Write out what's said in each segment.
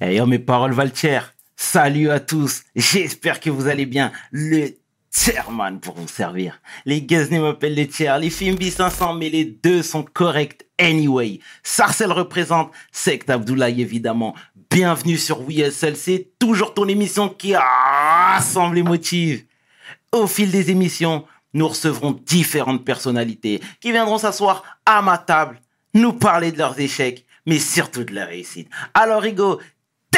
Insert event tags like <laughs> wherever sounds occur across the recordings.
Hey yo, mes paroles Valtier. Salut à tous. J'espère que vous allez bien. Le chairman pour vous servir. Les Gaznés m'appellent les tiers. Les films B500, mais les deux sont corrects anyway. Sarcel représente. Sect Abdoulaye, évidemment. Bienvenue sur WSL. C'est toujours ton émission qui rassemble les motifs. Au fil des émissions, nous recevrons différentes personnalités qui viendront s'asseoir à ma table, nous parler de leurs échecs, mais surtout de leur réussite. Alors, Rigo,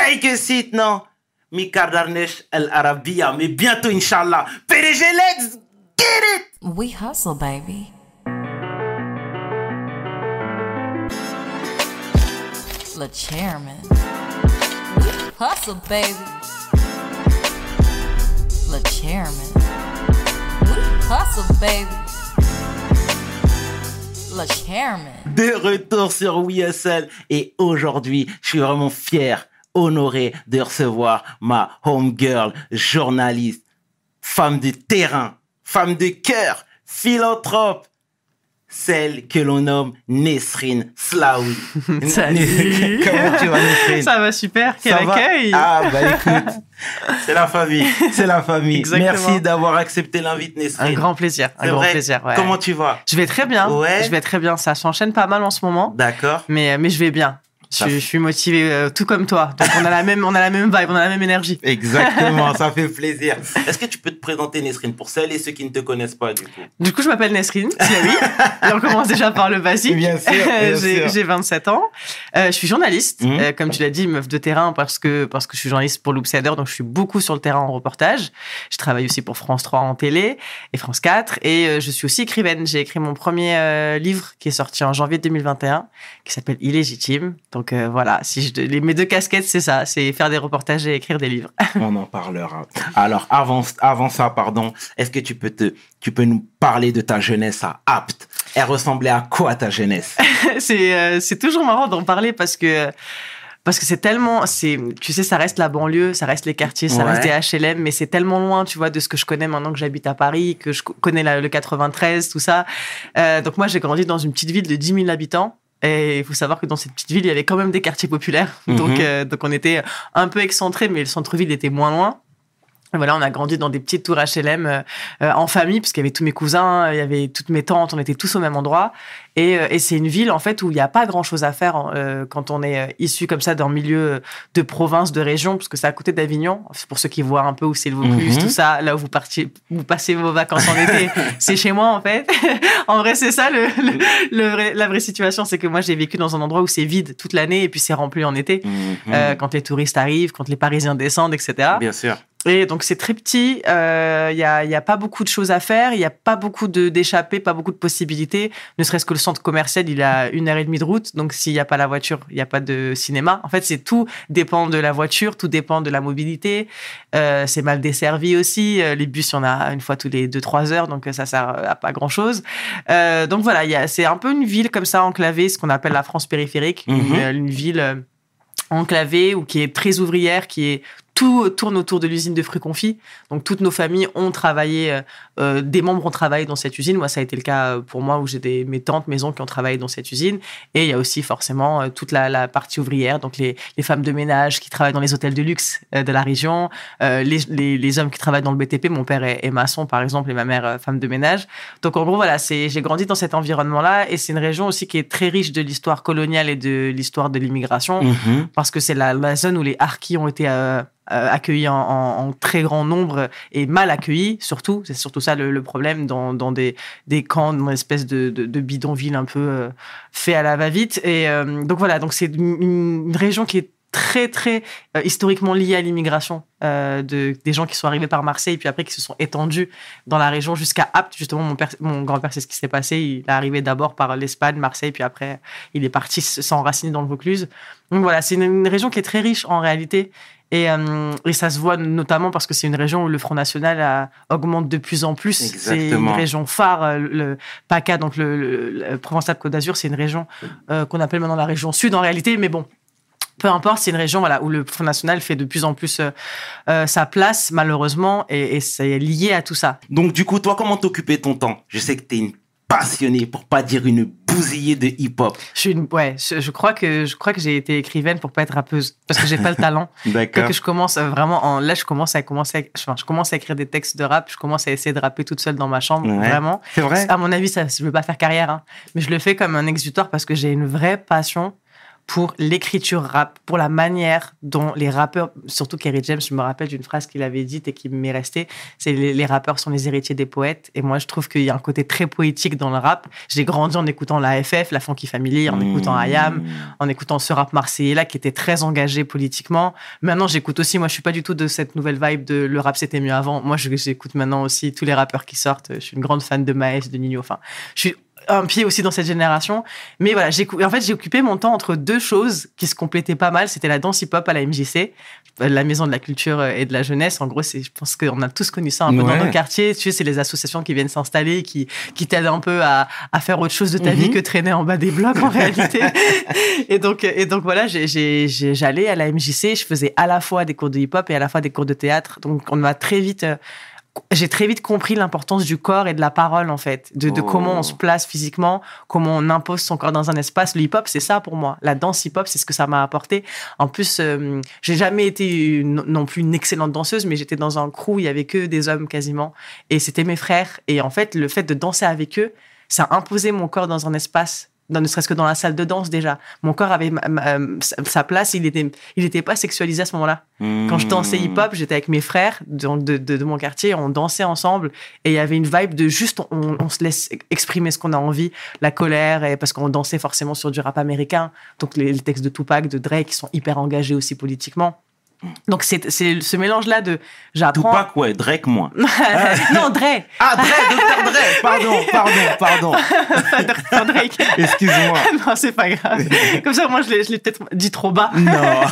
take a seat, non? Mika Darnesh El Arabia, mais bientôt, Inch'Allah. PDG, let's get it! We hustle, baby. The chairman. We hustle, baby. The chairman. We hustle, baby. The chairman. De retour sur WSL et aujourd'hui, je suis vraiment fier, honoré de recevoir ma homegirl, journaliste, femme de terrain, femme de cœur, philanthrope, celle que l'on nomme Nesrine Slaoui. <laughs> Salut. Comment tu vas Nesrine? Ça va super, quel Ça va? accueil Ah bah écoute, <laughs> c'est la famille, c'est la famille. Exactement. Merci d'avoir accepté l'invite Un Nesrine. grand plaisir, un grand vrai? plaisir. ouais. Comment tu vas? Je vais très bien. Ouais. Je vais très bien. Ça s'enchaîne pas mal en ce moment, D'accord. mais mais je vais bien. Je, je suis motivé, euh, tout comme toi. Donc on a la même, on a la même vibe, on a la même énergie. <laughs> Exactement, ça fait plaisir. <laughs> Est-ce que tu peux te présenter Nesrine pour celles et ceux qui ne te connaissent pas du coup? Du coup, je m'appelle Nesrine, Siaoui. <laughs> Et on commence déjà par le basique. Bien sûr, sûr. j'ai 27 ans. Euh, je suis journaliste, Mhm. euh, comme tu l'as dit, meuf de terrain, parce que, parce que je suis journaliste pour l'Oupsider, donc je suis beaucoup sur le terrain en reportage. Je travaille aussi pour France 3 en télé et France 4. Et euh, je suis aussi écrivaine. J'ai écrit mon premier euh, livre qui est sorti en janvier 2021, qui s'appelle Illégitime. Donc euh, voilà, si je, les, mes deux casquettes, c'est ça, c'est faire des reportages et écrire des livres. <laughs> On en parlera. Alors avant, avant ça, pardon, est-ce que tu peux te, tu peux nous parler de ta jeunesse à Apt? Elle ressemblait à quoi ta jeunesse? <laughs> C'est euh, c'est toujours marrant d'en parler parce que parce que c'est tellement c'est tu sais ça reste la banlieue ça reste les quartiers ça Ouais. reste des HLM mais c'est tellement loin tu vois de ce que je connais maintenant que j'habite à Paris que je co- connais la- le 93 tout ça Euh, donc moi j'ai grandi dans une petite ville de 10 000 habitants et il faut savoir que dans cette petite ville, il y avait quand même des quartiers populaires. Mhm. Donc, euh, donc on était un peu excentré, mais le centre-ville était moins loin. Voilà, on a grandi dans des petites tours HLM euh, euh, en famille, parce qu'il y avait tous mes cousins, il y avait toutes mes tantes, on était tous au même endroit. Et, euh, et c'est une ville, en fait, où il n'y a pas grand-chose à faire euh, quand on est euh, issu comme ça d'un milieu de province, de région, parce que c'est à côté d'Avignon. Pour ceux qui voient un peu où c'est le Vaucluse, Mhm. tout ça, là où vous, partiez, vous passez vos vacances en été, <laughs> c'est chez moi, en fait. <laughs> en vrai, c'est ça, le, le- le vrai- la vraie situation, c'est que moi, j'ai vécu dans un endroit où c'est vide toute l'année et puis c'est rempli en été. Mhm. Euh, quand les touristes arrivent, quand les Parisiens descendent, etc. Bien sûr. Et donc c'est très petit, il n'y a, y a pas beaucoup de choses à faire, il n'y a pas beaucoup de- d'échappées, pas beaucoup de possibilités, ne serait-ce que le centre commercial, il a une heure et demie de route, donc s'il n'y a pas la voiture, il n'y a pas de cinéma. En fait, c'est tout dépend de la voiture, tout dépend de la mobilité, Euh, c'est mal desservi aussi, Euh, les bus, il y en a une fois tous les deux, trois heures, donc euh, ça sert à pas grand-chose. Euh, donc voilà, c'est un peu une ville comme ça enclavée, ce qu'on appelle la France périphérique, Mhm. une, une ville... euh, enclavée ou qui est très ouvrière, qui est tout tourne autour de l'usine de fruits confits. Donc toutes nos familles ont travaillé, euh, euh, des membres ont travaillé dans cette usine. Moi, ça a été le cas euh, pour moi où j'ai des mes tantes, mes oncles qui ont travaillé dans cette usine. Et il y a aussi forcément toute la, la partie ouvrière, donc les, les femmes de ménage qui travaillent dans les hôtels de luxe de la région, euh, les, les, les hommes qui travaillent dans le BTP. Mon père est, est maçon par exemple et ma mère euh, femme de ménage. Donc en gros voilà, c'est j'ai grandi dans cet environnement-là et c'est une région aussi qui est très riche de l'histoire coloniale et de l'histoire de l'immigration Mhm. parce que c'est la, la zone où les harkis ont été euh, accueillis en, très grand nombre et mal accueillis, surtout. C'est surtout ça le, problème dans, des, des camps, dans une espèce de, bidonville un peu euh, fait à la va-vite. Et euh, donc voilà, donc c'est une, région qui est très très euh, historiquement liée à l'immigration euh, de des gens qui sont arrivés par Marseille puis après qui se sont étendus dans la région jusqu'à Apt justement mon mon grand-père c'est ce qui s'est passé il est arrivé d'abord par l'Espagne Marseille puis après il est parti s'enraciner dans le Vaucluse donc voilà c'est une région qui est très riche en réalité et, euh, et ça se voit notamment parce que c'est une région où le Front National a- augmente de plus en plus. C'est une région phare. euh, Le PACA, donc le, le, le Provence-Alpes-Côte d'Azur, c'est une région euh, qu'on appelle maintenant la région Sud en réalité, mais bon. Peu importe, c'est une région voilà, où le Front National fait de plus en plus euh, euh, sa place, malheureusement, et, et c'est lié à tout ça. Donc du coup, toi, comment t'occupais ton temps? Je sais que t'es une passionnée, pour pas dire une bousillée de hip-hop. Je suis une, ouais, je, je crois que je crois que j'ai été écrivaine pour pas être rappeuse parce que j'ai pas le <laughs> talent. D'accord. que je commence à vraiment en là je commence à commencer enfin, je commence à écrire des textes de rap, je commence à essayer de rapper toute seule dans ma chambre Ouais. vraiment. C'est vrai À mon avis, ça, je veux pas faire carrière, hein. mais je le fais comme un exutoire parce que j'ai une vraie passion pour l'écriture rap, pour la manière dont les rappeurs, surtout Kerry James, je me rappelle d'une phrase qu'il avait dite et qui m'est restée, c'est les, les rappeurs sont les héritiers des poètes. Et moi, je trouve qu'il y a un côté très poétique dans le rap. J'ai grandi en écoutant la FF, la Funky Family, en écoutant Mmh. IAM, en écoutant ce rap marseillais là qui était très engagé politiquement. Maintenant, j'écoute aussi, moi je suis pas du tout de cette nouvelle vibe de le rap c'était mieux avant. Moi, j'écoute maintenant aussi tous les rappeurs qui sortent. Je suis une grande fan de Maes, de Nino. Enfin, je suis un pied aussi dans cette génération. Mais voilà, j'ai en fait, j'ai occupé mon temps entre deux choses qui se complétaient pas mal. C'était la danse hip-hop à la MJC, la Maison de la Culture et de la Jeunesse. En gros, c'est, je pense qu'on a tous connu ça un peu Ouais. dans nos quartiers. Tu sais, c'est les associations qui viennent s'installer, qui, qui t'aident un peu à, à faire autre chose de ta Mhm. vie que traîner en bas des blocs en réalité. <laughs> et donc, et donc voilà, j'ai- j'ai- j'ai- j'allais à la MJC, je faisais à la fois des cours de hip-hop et à la fois des cours de théâtre. Donc, on m'a très vite, euh, j'ai très vite compris l'importance du corps et de la parole en fait, de, de Oh. comment on se place physiquement, comment on impose son corps dans un espace. Le hip-hop, c'est ça pour moi. La danse hip-hop, c'est ce que ça m'a apporté. En plus, euh, j'ai jamais été une- non plus une excellente danseuse, mais j'étais dans un crew, il y avait que des hommes quasiment, et c'était mes frères. Et en fait, le fait de danser avec eux, ça imposait mon corps dans un espace. Dans, ne serait-ce que dans la salle de danse déjà. Mon corps avait ma- ma- sa place, il était, il était pas sexualisé à ce moment-là. Quand je dansais Mmh. hip-hop, j'étais avec mes frères de, de, de- de mon quartier, on dansait ensemble et il y avait une vibe de juste on, on se laisse exprimer ce qu'on a envie, la colère, et parce qu'on dansait forcément sur du rap américain, donc les, les textes de Tupac, de Drake qui sont hyper engagés aussi politiquement. Donc c'est c'est ce mélange-là de j'apprends. Tupac, ouais, Drake, moins. <laughs> non, Drake, Ah, Drake, Dr. Drake, pardon, <laughs> pardon, pardon. pas Dr. Drake. <laughs> Excuse-moi. non, c'est pas grave. Comme ça, moi, je l'ai je l'ai peut-être dit trop bas. Non.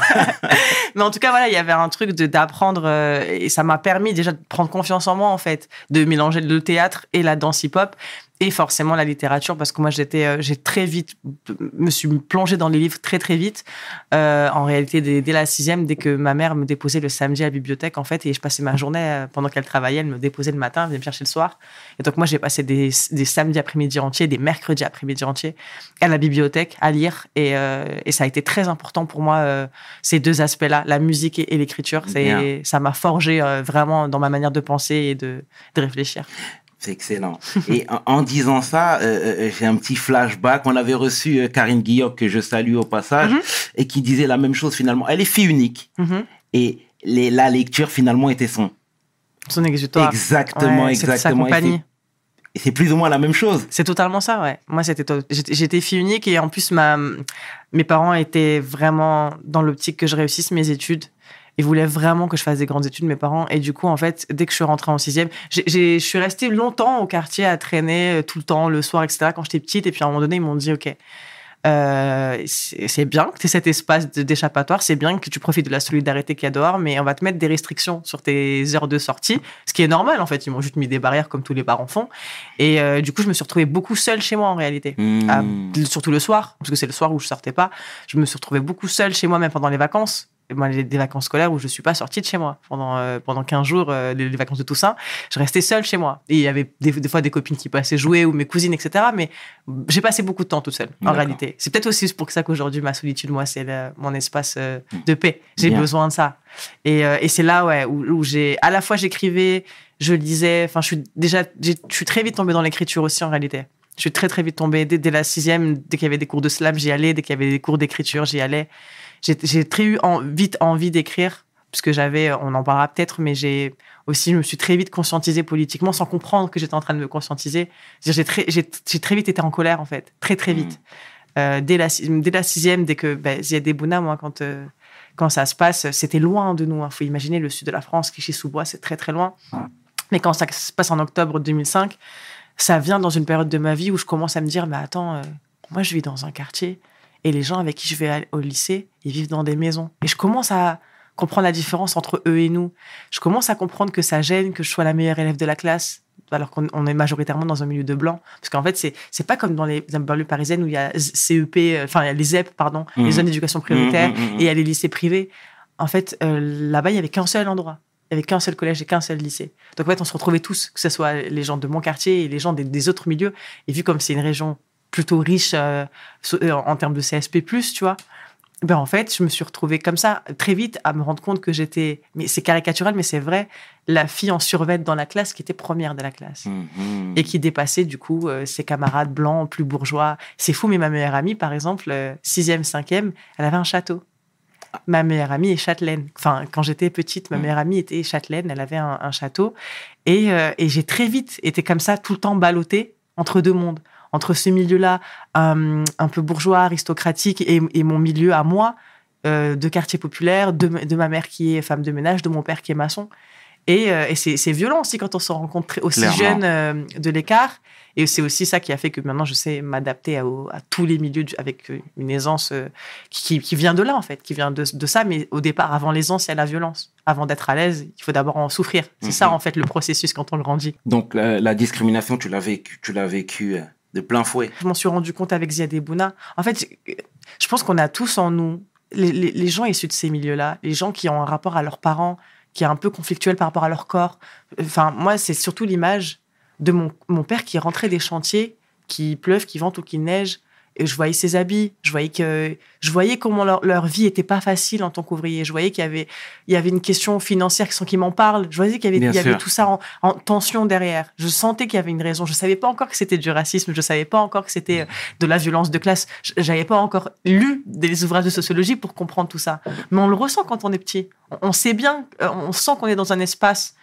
Mais en tout cas, voilà, il y avait un truc de d'apprendre euh, et ça m'a permis déjà de prendre confiance en moi en fait, de mélanger le théâtre et la danse hip-hop et forcément la littérature parce que moi j'étais euh, j'ai très vite me suis plongée dans les livres très très vite. Euh, en réalité, dès, dès la sixième, dès que ma mère me déposait le samedi à la bibliothèque en fait et je passais ma journée euh, pendant qu'elle travaillait, elle me déposait le matin, elle venait me chercher le soir. Et donc moi j'ai passé des, des samedis après-midi entiers, des mercredis après-midi entiers à la bibliothèque à lire et, euh, et ça a été très important pour moi euh, ces deux aspects-là, la musique et, et l'écriture. C'est ça m'a forgé vraiment dans ma manière de penser et de, de réfléchir. C'est excellent. Et en, en disant ça, euh, euh, j'ai un petit flashback. On avait reçu euh, Karine Guillaume, que je salue au passage, Mhm. et qui disait la même chose finalement. Elle est fille unique. Mhm. Et les, la lecture finalement était son. Son exutoire. Exactement, Ouais, sa exactement. Et compagnie. c'est- Et c'est plus ou moins la même chose. C'est totalement ça, ouais. Moi, c'était j'étais j'étais fille unique et en plus, ma, mes parents étaient vraiment dans l'optique que je réussisse mes études. Ils voulaient vraiment que je fasse des grandes études, mes parents. Et du coup, en fait, dès que je suis rentrée en sixième, je suis restée longtemps au quartier à traîner euh, tout le temps, le soir, etc. Quand j'étais petite. Et puis à un moment donné, ils m'ont dit, OK, euh, c'est bien que tu aies cet espace d'échappatoire, c'est bien que tu profites de la solidarité qu'il y a dehors, mais on va te mettre des restrictions sur tes heures de sortie, ce qui est normal en fait. Ils m'ont juste mis des barrières comme tous les parents font. Et euh, du coup, je me suis retrouvée beaucoup seule chez moi en réalité. Hmm. Ah, surtout le soir, parce que c'est le soir où je sortais pas. Je me suis retrouvée beaucoup seule chez moi, même pendant les vacances. Des vacances scolaires où je suis pas sortie de chez moi pendant euh, pendant 15 jours, euh, les, les vacances de Toussaint. Je restais seule chez moi. Et il y avait des, des fois des copines qui passaient jouer ou mes cousines, etc. Mais j'ai passé beaucoup de temps toute seule, en réalité. C'est peut-être aussi pour ça qu'aujourd'hui, ma solitude, moi, c'est mon espace euh, de paix. J'ai besoin de ça. Et, euh, et c'est là, ouais, où, où j'ai à la fois j'écrivais, je lisais. Enfin, je suis déjà, je suis très vite tombée dans l'écriture aussi, en réalité. Je suis très très vite tombée dès, dès la sixième, dès qu'il y avait des cours de slam, j'y allais. Dès qu'il y avait des cours d'écriture, j'y allais. J'ai très eu en- vite envie d'écrire, parce que j'avais, on en parlera peut-être, mais j'ai aussi, je me suis très vite conscientisée politiquement sans comprendre que j'étais en train de me conscientiser. J'ai très, vite été en colère, en fait, très très vite. Euh, dès, la, si- dès la sixième, dès que ben, Ziad Bouna, moi, quand, euh, quand ça se passe, c'était loin de nous. Il faut imaginer le sud de la France, Clichy-sous-Bois, c'est très très loin. Mais quand ça se passe en octobre 2005, ça vient dans une période de ma vie où je commence à me dire, mais attends, euh, moi je vis dans un quartier et les gens avec qui je vais au lycée, ils vivent dans des maisons. Et je commence à comprendre la différence entre eux et nous. Je commence à comprendre que ça gêne que je sois la meilleure élève de la classe, alors qu'on on est majoritairement dans un milieu de blanc. Parce qu'en fait, c'est c'est pas comme dans les banlieues parisiennes où il y a CEP, euh, enfin, il y a les ZEP, pardon, Mhm. les zones d'éducation prioritaire, Mhm, mhm, mhm. et il y a les lycées privés. En fait, euh, là-bas, il y avait qu'un seul endroit. Il n'y avait qu'un seul collège et qu'un seul lycée. Donc en fait, on se retrouvait tous, que ce soit les gens de mon quartier et les gens des, des autres milieux. Et vu comme c'est une région plutôt riche euh, euh, en termes de CSP+, tu vois, ben en fait, je me suis retrouvée comme ça très vite à me rendre compte que j'étais, mais c'est caricatural, mais c'est vrai, la fille en survêt dans la classe qui était première de la classe Mhm. et qui dépassait du coup euh, ses camarades blancs plus bourgeois. C'est fou, mais ma meilleure amie, par exemple, sixième, cinquième, elle avait un château. Ma meilleure amie est châtelaine. Enfin, quand j'étais petite, ma Mm. meilleure amie était châtelaine, elle avait un, un château. Et, euh, et j'ai très vite été comme ça, tout le temps ballottée entre deux mondes. Entre ce milieu-là, euh, un peu bourgeois, aristocratique, et, et mon milieu à moi, euh, de quartier populaire, de, de ma mère qui est femme de ménage, de mon père qui est maçon. Et, euh, et c'est violent aussi quand on se rencontre aussi Clairement. jeune de l'écart. Et c'est aussi ça qui a fait que maintenant je sais m'adapter à, tous les milieux du- avec une aisance qui, vient de là en fait, qui vient de, de ça. Mais au départ, avant l'aisance, il y a la violence. Avant d'être à l'aise, il faut d'abord en souffrir. C'est Mhm. ça en fait le processus quand on grandit. Donc la, la discrimination, tu l'as vécu, tu l'as vécu de plein fouet. Je m'en suis rendu compte avec Ziad et Bouna. En fait, je- pense qu'on a tous en nous, les, gens issus de ces milieux-là, les gens qui ont un rapport à leurs parents qui est un peu conflictuel par rapport à leur corps. Enfin, moi, c'est surtout l'image de mon, mon père qui rentrait des chantiers, qui pleuve, qui vente ou qui neige. Je voyais ses habits, je voyais que, je voyais comment leur, leur vie était pas facile en tant qu'ouvrier. Je voyais qu'il y avait, il y avait une question financière sans qu'ils m'en parlent. Je voyais qu'il y avait, Bien il y avait sûr. tout ça en, en tension derrière. Je sentais qu'il y avait une raison. Je savais pas encore que c'était du racisme. Je savais pas encore que c'était euh, de la violence de classe. J'avais pas encore lu des ouvrages de sociologie pour comprendre tout ça. Mais on le ressent quand on est petit. On- On sait bien, euh, on sent qu'on est dans un espace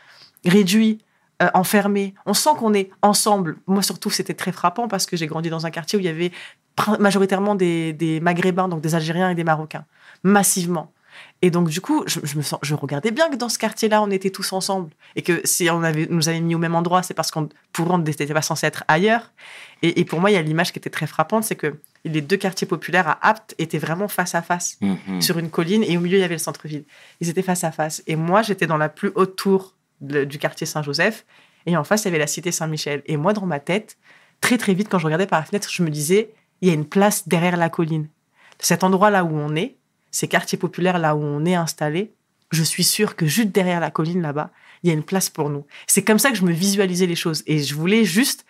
réduit, euh, enfermé. On sent qu'on est ensemble. Moi, surtout, c'était très frappant parce que j'ai grandi dans un quartier où il y avait majoritairement des, des Maghrébins, donc des Algériens et des Marocains, massivement. Et donc, du coup, je, je me sens, je regardais bien que dans ce quartier-là, on était tous ensemble. Et que si on avait, nous avait mis au même endroit, c'est parce qu'on, pour on n'était pas censé être ailleurs. Et, et pour moi, il y a l'image qui était très frappante, c'est que les deux quartiers populaires à Apt étaient vraiment face à face Mhm. sur une colline et au milieu il y avait le centre-ville. Ils étaient face à face et moi j'étais dans la plus haute tour du quartier Saint-Joseph et en face il y avait la cité Saint-Michel. Et moi dans ma tête, très très vite quand je regardais par la fenêtre, je me disais il y a une place derrière la colline. Cet endroit là où on est, ces quartiers populaires là où on est installé, je suis sûre que juste derrière la colline là-bas, il y a une place pour nous. C'est comme ça que je me visualisais les choses et je voulais juste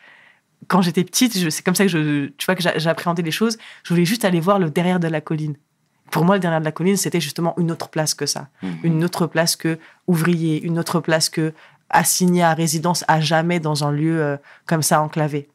quand j'étais petite, c'est comme ça que je, que j'a- j'appréhendais les choses. Je voulais juste aller voir le derrière de la colline. Pour moi, le derrière de la colline, c'était justement une autre place que ça. Mhm. Une autre place que ouvrier, une autre place que assigné à résidence à jamais dans un lieu euh, comme ça enclavé.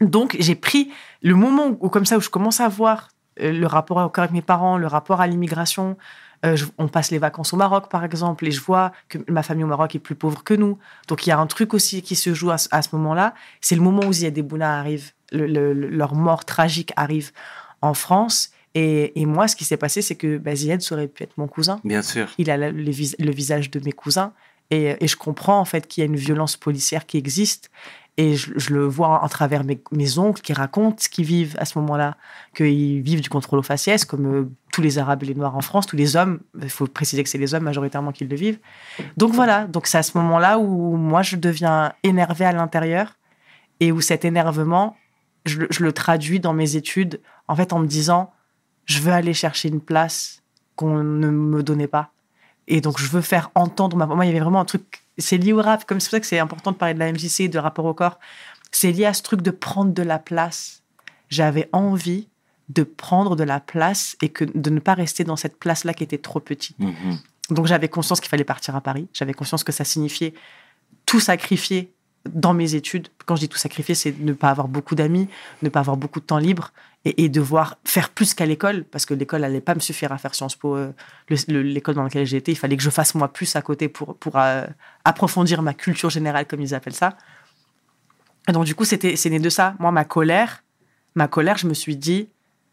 Donc, j'ai pris le moment où, comme ça, où je commence à voir euh, le rapport encore avec mes parents, le rapport à l'immigration. Euh, je- on passe les vacances au Maroc, par exemple, et je vois que ma famille au Maroc est plus pauvre que nous. Donc, il y a un truc aussi qui se joue à, ce- à ce moment-là. C'est le moment où Ziad Bouna arrive, le- le- leur mort tragique arrive en France. Et, et moi, ce qui s'est passé, c'est que bah, Ziad, aurait pu être mon cousin. Bien sûr. Il a le, le vis- le visage de mes cousins. Et, et je comprends en fait qu'il y a une violence policière qui existe. Et je, je le vois à travers mes, mes oncles qui racontent ce qu'ils vivent à ce moment-là, qu'ils vivent du contrôle aux faciès, comme euh, tous les Arabes et les Noirs en France, tous les hommes. Il faut préciser que c'est les hommes majoritairement qui le vivent. Donc voilà, donc c'est à ce moment-là où moi je deviens énervé à l'intérieur et où cet énervement, je, je le traduis dans mes études, en fait en me disant, je veux aller chercher une place qu'on ne me donnait pas. Et donc, je veux faire entendre ma voix. Moi, il y avait vraiment un truc. C'est lié au rap, comme c'est pour ça que c'est important de parler de la MJC, de rapport au corps. C'est lié à ce truc de prendre de la place. J'avais envie de prendre de la place et que de ne pas rester dans cette place-là qui était trop petite. Mhm. Donc, j'avais conscience qu'il fallait partir à Paris. J'avais conscience que ça signifiait tout sacrifier dans mes études. Quand je dis tout sacrifier, c'est ne pas avoir beaucoup d'amis, ne pas avoir beaucoup de temps libre et, devoir faire plus qu'à l'école, parce que l'école n'allait pas me suffire à faire Sciences Po. euh, le- le- L'école dans laquelle été, il fallait que je fasse moi plus à côté pour, pour euh, approfondir ma culture générale, comme ils appellent ça. Et donc, du coup, c'était c'est né de ça. Moi, ma colère, ma colère, je me suis dit,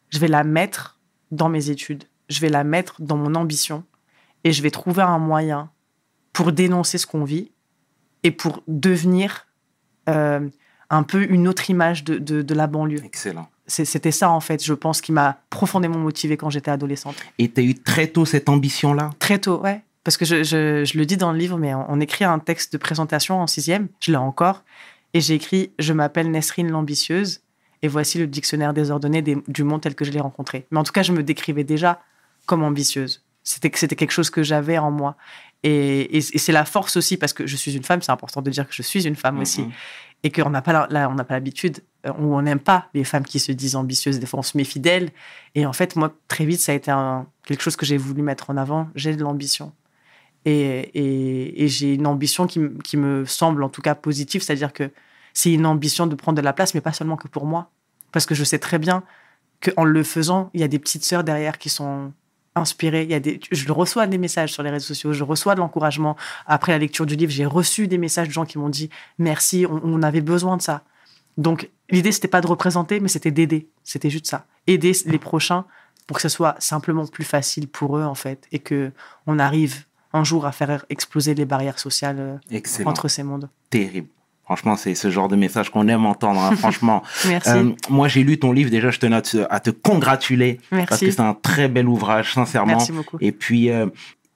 je vais la mettre dans mes études, je vais la mettre dans mon ambition et je vais trouver un moyen pour dénoncer ce qu'on vit et pour devenir euh, un peu une autre image de, de, de la banlieue. Excellent. C'était ça, en fait, je pense, qui m'a profondément motivée quand j'étais adolescente. Et tu as eu très tôt cette ambition-là? Très tôt, ouais. Parce que je, je- je le dis dans le livre, mais on, on écrit un texte de présentation en sixième, je l'ai encore, et j'ai écrit « Je m'appelle Nesrine l'ambitieuse, et voici le dictionnaire désordonné des- du monde tel que je l'ai rencontré. » Mais en tout cas, je me décrivais déjà comme ambitieuse. C'était quelque chose que j'avais en moi. Et, et- et c'est la force aussi, parce que je suis une femme, c'est important de dire que je suis une femme aussi. Mhm. Et qu'on n'a pas, la- on n'a pas l'habitude, euh, ou on n'aime pas les femmes qui se disent ambitieuses. Des fois, on se met fidèle. Et en fait, moi, très vite, ça a été un- quelque chose que j'ai voulu mettre en avant. J'ai de l'ambition. Et, j'ai une ambition qui, qui me semble en tout cas positive, c'est-à-dire que c'est une ambition de prendre de la place, mais pas seulement que pour moi. Parce que je sais très bien qu'en le faisant, il y a des petites sœurs derrière qui sont inspirées. Il y a des, je reçois des messages sur les réseaux sociaux, je reçois de l'encouragement. Après la lecture du livre, j'ai reçu des messages de gens qui m'ont dit merci, on, on avait besoin de ça. Donc l'idée, c'était pas de représenter, mais c'était d'aider. C'était juste ça. Aider les prochains pour que ce soit simplement plus facile pour eux, en fait, et que on arrive un jour à faire exploser les barrières sociales euh, Excellent. entre ces mondes. Terrible. Franchement, c'est ce genre de message qu'on aime entendre. hein, <laughs> franchement, Merci. Euh, moi j'ai lu ton livre. Déjà, je tenais à te, à te congratuler parce que Merci. c'est un très bel ouvrage, sincèrement. Merci beaucoup. Et puis, euh,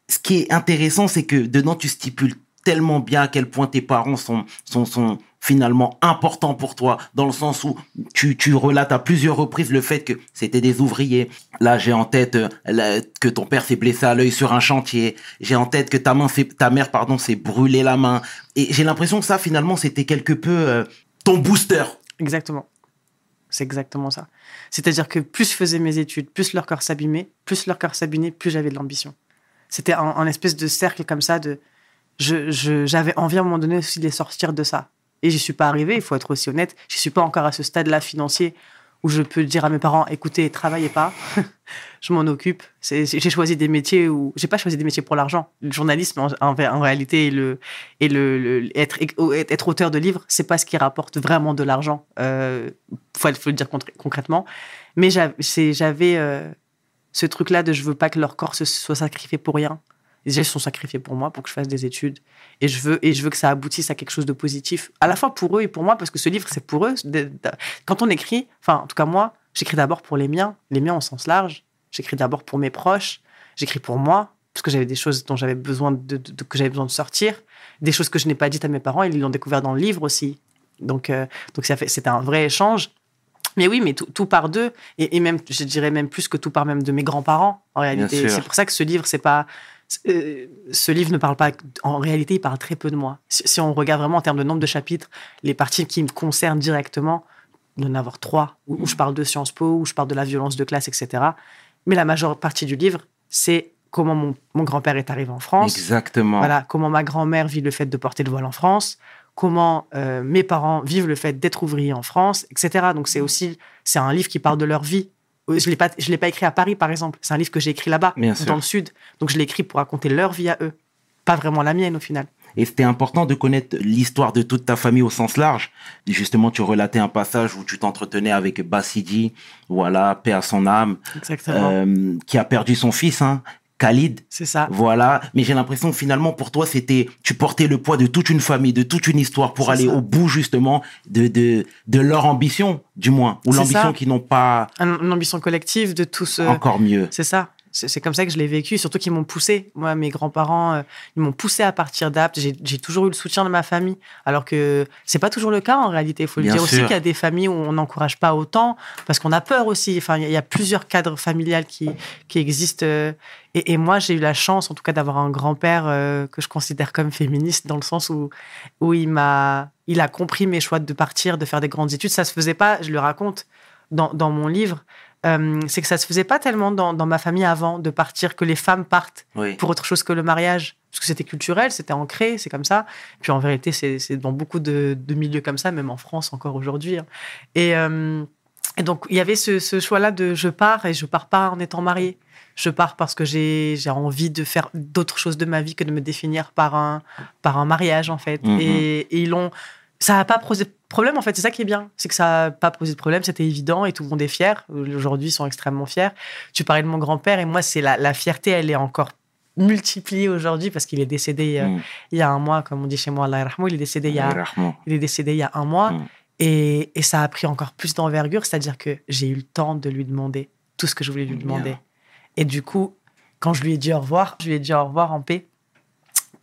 ce qui est intéressant, c'est que dedans, tu stipules tellement bien à quel point tes parents sont, sont, sont finalement importants pour toi, dans le sens où tu, relates à plusieurs reprises le fait que c'était des ouvriers. Là, j'ai en tête euh, que ton père s'est blessé à l'œil sur un chantier. J'ai en tête que ta, main ta mère pardon, s'est brûlé la main. Et j'ai l'impression que ça, finalement, c'était quelque peu euh, ton booster. Exactement. C'est exactement ça. C'est-à-dire que plus je faisais mes études, plus leur corps s'abîmait, plus leur corps s'abîmait, plus j'avais de l'ambition. C'était un, espèce de cercle comme ça de. je- je- J'avais envie à un moment donné aussi de sortir de ça. Et j'y suis pas arrivé, il faut être aussi honnête. Je suis pas encore à ce stade-là financier où je peux dire à mes parents écoutez, travaillez pas, <laughs> je m'en occupe. J'ai choisi des métiers où. J'ai pas choisi des métiers pour l'argent. Le journalisme, en, réalité, et, être, auteur de livres, c'est pas ce qui rapporte vraiment de l'argent. Euh, faut, le dire concr- concrètement. Mais j'avais euh, ce truc-là de je veux pas que leur corps se soit sacrifié pour rien. Déjà, ils sont sacrifiés pour moi, pour que je fasse des études. Et je veux, et je veux que ça aboutisse à quelque chose de positif, à la fois pour eux et pour moi, parce que ce livre, c'est pour eux. Quand on écrit, enfin, en tout cas, moi, j'écris d'abord pour les miens, les miens au sens large. J'écris d'abord pour mes proches. J'écris pour moi, parce que j'avais des choses dont j'avais besoin de, de- de- que j'avais besoin de sortir. Des choses que je n'ai pas dites à mes parents, ils l'ont découvert dans le livre aussi. Donc, euh, donc ça fait, c'était un vrai échange. Mais oui, mais tout, tout part d'eux, et, et même, je dirais même plus que tout part même de mes grands-parents, en réalité. C'est pour ça que ce livre, c'est pas. Euh, ce livre ne parle pas. En réalité, il parle très peu de moi. Si, on regarde vraiment en termes de nombre de chapitres, les parties qui me concernent directement, il y en avoir trois, où, où je parle de Sciences Po, où je parle de la violence de classe, etc. Mais la majeure partie du livre, c'est comment mon, mon grand-père est arrivé en France. Exactement. Voilà, comment ma grand-mère vit le fait de porter le voile en France, comment euh, mes parents vivent le fait d'être ouvriers en France, etc. Donc c'est aussi, c'est un livre qui parle de leur vie. Euh, Je l'ai pas, je l'ai pas écrit à Paris, par exemple. C'est un livre que j'ai écrit là-bas, sûr. dans le sud. Donc je l'ai écrit pour raconter leur vie à eux, pas vraiment la mienne au final. Et c'était important de connaître l'histoire de toute ta famille au sens large. Justement, tu relatais un passage où tu t'entretenais avec Bassidi, voilà, paix à son âme, euh, qui a perdu son fils, hein, Khalid. c'est ça. Voilà, mais j'ai l'impression que finalement pour toi c'était tu portais le poids de toute une famille, de toute une histoire pour aller ça. au bout justement de de de leur ambition du moins ou l'ambition qu'ils n'ont pas Un- une ambition collective de tous. euh, encore mieux. C'est ça. C'est comme ça que je l'ai vécu, surtout qu'ils m'ont poussé. Moi, mes grands-parents, euh, ils m'ont poussé à partir d'Apt. J'ai toujours eu le soutien de ma famille, alors que c'est pas toujours le cas en réalité. Il faut le dire aussi qu'il y a des familles où on n'encourage pas autant, parce qu'on a peur aussi. Enfin, il y a- il y, a plusieurs cadres familiales qui, qui existent. euh, et, et moi, j'ai eu la chance, en tout cas, d'avoir un grand-père euh, que je considère comme féministe, dans le sens où, où il m'a, il a compris mes choix de partir, de faire des grandes études. Ça se faisait pas, je le raconte dans, dans mon livre. Euh, c'est que ça se faisait pas tellement dans, dans ma famille avant de partir, que les femmes partent Oui. pour autre chose que le mariage. Parce que c'était culturel, c'était ancré, c'est comme ça. Puis en vérité, c'est dans beaucoup de, de milieux comme ça, même en France encore aujourd'hui. hein. Et, euh, et donc, il y avait ce, ce choix-là de je pars et je pars pas en étant mariée. Je pars parce que j'ai envie de faire d'autres choses de ma vie que de me définir par un, par un mariage, en fait. Mhm. Et, et ils l'ont. Ça n'a pas problème, en fait. C'est ça qui est bien. C'est que ça n'a pas posé de problème. C'était évident et tout le monde est fier. Aujourd'hui, ils sont extrêmement fiers. Tu parlais de mon grand-père et moi, c'est la, la fierté, elle est encore multipliée aujourd'hui parce qu'il est décédé euh, Mm. il y a un mois, comme on dit chez moi, Allah il est décédé il y a, il est décédé il y a un mois. Mm. Et, et ça a pris encore plus d'envergure, c'est-à-dire que j'ai eu le temps de lui demander tout ce que je voulais lui Bien. demander. Et du coup, quand je lui ai dit au revoir, je lui ai dit au revoir en paix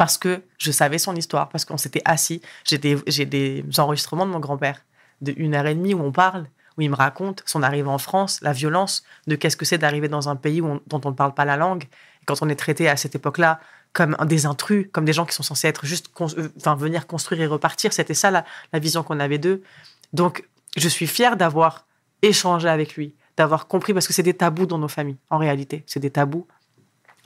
parce que je savais son histoire, parce qu'on s'était assis. J'ai des, enregistrements de mon grand-père de une heure et demie où on parle, où il me raconte son arrivée en France, la violence de qu'est-ce que c'est d'arriver dans un pays dont on ne parle pas la langue. Et quand on est traité à cette époque-là comme des intrus, comme des gens qui sont censés être juste, euh, venir construire et repartir. C'était ça la, la vision qu'on avait d'eux. Donc, je suis fière d'avoir échangé avec lui, d'avoir compris, parce que c'est des tabous dans nos familles, en réalité. C'est des tabous.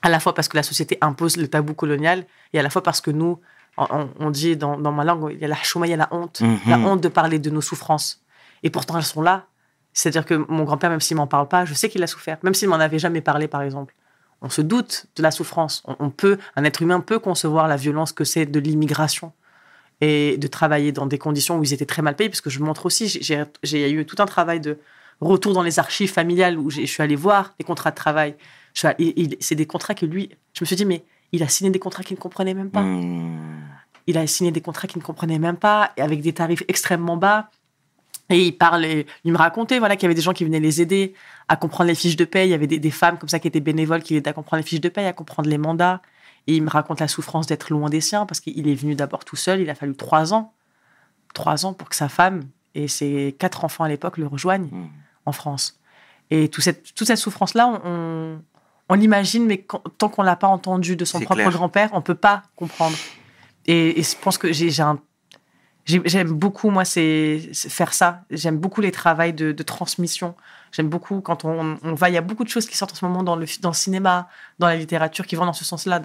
À la fois parce que la société impose le tabou colonial, et à la fois parce que nous, on, dit dans, dans ma langue, il y a la chouma, il y a la honte. Mhm. La honte de parler de nos souffrances. Et pourtant, elles sont là. C'est-à-dire que mon grand-père, même s'il m'en parle pas, je sais qu'il a souffert. Même s'il m'en avait jamais parlé, par exemple. On se doute de la souffrance. On, on peut, un être humain peut concevoir la violence que c'est de l'immigration et de travailler dans des conditions où ils étaient très mal payés, parce que je montre aussi, j'ai- eu tout un travail de retour dans les archives familiales où je suis allée voir les contrats de travail. C'est des contrats que lui, je me suis dit, mais il a signé des contrats qu'il ne comprenait même pas Hmm. il a signé des contrats qu'il ne comprenait même pas, et avec des tarifs extrêmement bas. Et il parle, il me racontait voilà, qu'il y avait des gens qui venaient les aider à comprendre les fiches de paie. Il y avait des, des femmes comme ça qui étaient bénévoles qui l'aidaient à comprendre les fiches de paie, à comprendre les mandats. Et il me raconte la souffrance d'être loin des siens parce qu'il est venu d'abord tout seul. Il a fallu trois ans, trois ans pour que sa femme et ses quatre enfants à l'époque le rejoignent Mm. en France. Et tout cette, toute cette souffrance-là, on, on, on l'imagine, mais quand- tant qu'on l'a pas entendu de son propre grand-père, on peut pas comprendre. Et, et je pense que j'ai un J'aime beaucoup, moi, c'est faire ça. J'aime beaucoup les travails de, de transmission. J'aime beaucoup quand on, on va. Il y a beaucoup de choses qui sortent en ce moment dans le, dans le cinéma, dans la littérature, qui vont dans ce sens-là.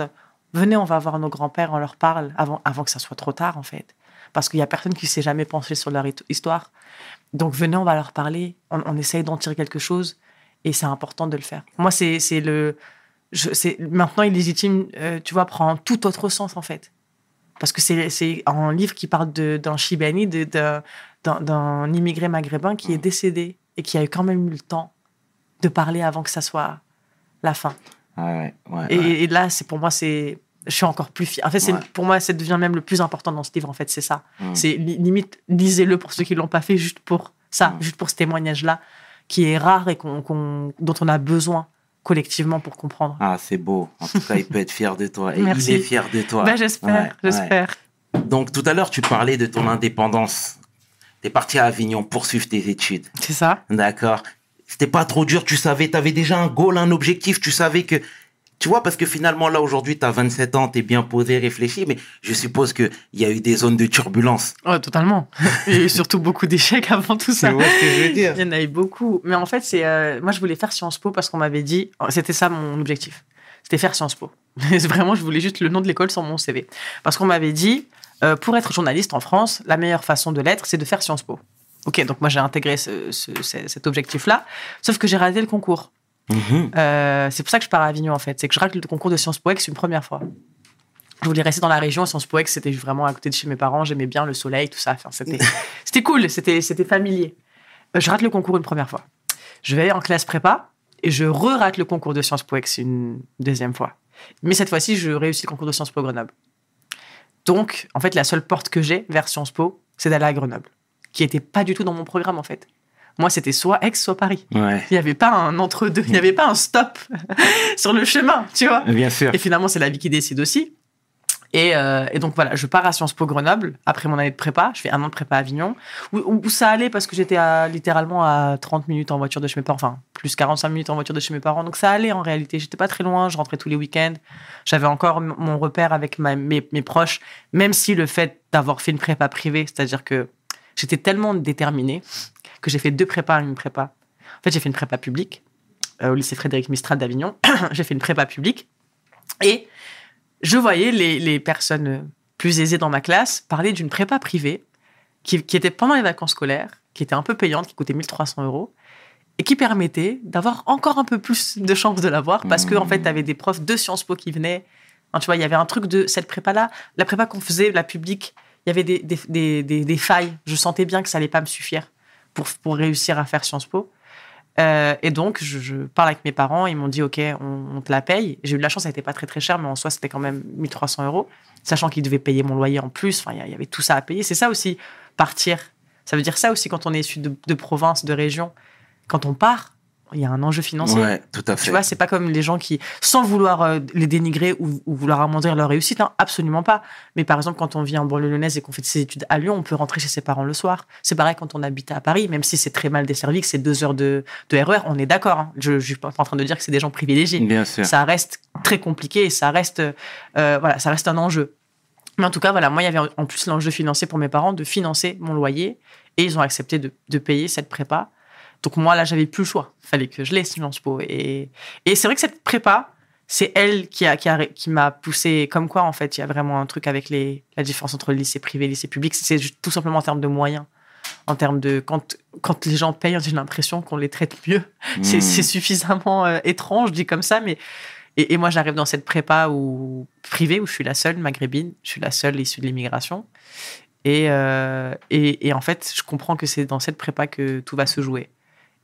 Venez, on va voir nos grands-pères, on leur parle avant, avant que ça soit trop tard, en fait. Parce qu'il y a personne qui s'est jamais penché sur leur histoire. Donc, venez, on va leur parler. On, on essaye d'en tirer quelque chose. Et c'est important de le faire. Moi, c'est le. je- Maintenant, illégitime, euh, tu vois, prend tout autre sens, en fait parce que c'est un livre qui parle d'un de- d'un immigré maghrébin qui est décédé et qui a eu quand même eu le temps de parler avant que ça soit la fin. Ouais, ouais, Et, ouais. et là, c'est pour moi, c'est je suis encore plus fier. En fait, pour moi, ça devient même le plus important dans ce livre. En fait, c'est ça. Mm. C'est li- limite lisez-le pour ceux qui l'ont pas fait, juste pour ça, Mm. juste pour ce témoignage-là, qui est rare et dont on a besoin collectivement pour comprendre. Ah, c'est beau. En tout cas, il peut être fier de toi. Et Merci. il est fier de toi. Ben, j'espère, Ouais, ouais. j'espère. Donc, tout à l'heure, tu parlais de ton indépendance. T'es parti à Avignon poursuivre tes études. C'est ça. D'accord. C'était pas trop dur, tu savais, t'avais déjà un goal, un objectif, tu savais que. Tu vois, parce que finalement, là, aujourd'hui, t'as 27 ans, t'es bien posé, réfléchi, mais je suppose qu'il y a eu des zones de turbulence. Ouais, totalement. Il y a eu surtout beaucoup d'échecs avant tout ça. ce que je veux dire? Il y en a eu beaucoup. Mais en fait, c'est euh, moi, je voulais faire Sciences Po parce qu'on m'avait dit, c'était ça mon objectif. C'était faire Sciences Po. <laughs> Vraiment, je voulais juste le nom de l'école sur mon CV. Parce qu'on m'avait dit, euh, pour être journaliste en France, la meilleure façon de l'être, c'est de faire Sciences Po. Ok, donc moi, j'ai intégré ce- ce- ce- cet objectif-là. Sauf que j'ai raté le concours. Mhm. Euh, c'est pour ça que je pars à Avignon, en fait. C'est que je rate le concours de Sciences Po Ex une première fois. Je voulais rester dans la région. Sciences Po Ex, c'était vraiment à côté de chez mes parents. J'aimais bien le soleil, tout ça. Enfin, c'était, <laughs> c'était cool. C'était, c'était familier. Euh, Je rate le concours une première fois. Je vais en classe prépa et je re-rate le concours de Sciences Po Ex une deuxième fois. Mais cette fois-ci, je réussis le concours de Sciences Po Grenoble. Donc, en fait, la seule porte que j'ai vers Sciences Po, c'est d'aller à Grenoble, qui n'était pas du tout dans mon programme, en fait. Moi, c'était soit Aix, soit Paris. Ouais. Il n'y avait pas un entre-deux, il n'y avait pas un stop <laughs> sur le chemin, tu vois. Bien sûr. Et finalement, c'est la vie qui décide aussi. Et, euh, et donc voilà, je pars à Sciences Po Grenoble après mon année de prépa. Je fais un an de prépa à Avignon, où, où- où ça allait parce que j'étais littéralement à 30 minutes en voiture de chez mes parents, enfin plus 45 minutes en voiture de chez mes parents. Donc ça allait en réalité. J'étais pas très loin, je rentrais tous les week-ends. J'avais encore mon repère avec ma- mes, mes proches, même si le fait d'avoir fait une prépa privée, c'est-à-dire que j'étais tellement déterminée que j'ai fait deux prépas, une prépa. En fait, j'ai fait une prépa publique euh, au lycée Frédéric Mistral d'Avignon. <clears throat> j'ai fait une prépa publique et je voyais les, les personnes plus aisées dans ma classe parler d'une prépa privée qui, qui était pendant les vacances scolaires, qui était un peu payante, qui coûtait 1300 euros et qui permettait d'avoir encore un peu plus de chances de l'avoir parce que en fait, tu avais des profs de Sciences Po qui venaient. Tu vois, il y avait un truc de cette prépa-là, la prépa qu'on faisait, la publique, il y avait des, des, des- des failles. Je sentais bien que ça allait pas me suffire pour, réussir à faire Sciences Po. Euh, et donc, je, parle avec mes parents, ils m'ont dit, OK, on, te la paye. J'ai eu de la chance, ça n'était pas très très cher, mais en soi, c'était quand même 1300 euros, sachant qu'ils devaient payer mon loyer en plus. Enfin, il y a- il y avait tout ça à payer. C'est ça aussi, partir. Ça veut dire ça aussi quand on est issu de, de province, de région. Quand on part, il y a un enjeu financier. Ouais, tout à fait. Tu vois, c'est pas comme les gens qui, sans vouloir euh, les dénigrer ou, ou vouloir amoindrir leur réussite, hein, absolument pas. Mais par exemple, quand on vit en banlieue lyonnaise et qu'on fait ses études à Lyon, on peut rentrer chez ses parents le soir. C'est pareil quand on habite à Paris, même si c'est très mal desservi, que c'est deux heures de, de RER, on est d'accord. hein. Je, je suis pas en train de dire que c'est des gens privilégiés. Bien sûr. Ça reste très compliqué et ça reste, euh, voilà, ça reste un enjeu. Mais en tout cas, voilà, moi, il y avait en plus l'enjeu financier pour mes parents de financer mon loyer et ils ont accepté de, de payer cette prépa. Donc moi, là, j'avais plus le choix. Fallait que je laisse Sciences Po. Et, et c'est vrai que cette prépa, c'est elle qui a, qui a, qui m'a poussé. Comme quoi, en fait, il y a vraiment un truc avec les, la différence entre le lycée privé et le lycée public. C'est tout simplement en termes de moyens. En termes de quand, quand les gens payent, j'ai l'impression qu'on les traite mieux. C'est Hmm. c'est suffisamment euh, étrange, dit comme ça, mais et, et moi, j'arrive dans cette prépa où, privée où je suis la seule maghrébine, je suis la seule issue de l'immigration. Et, euh, et, et en fait, je comprends que c'est dans cette prépa que tout va se jouer.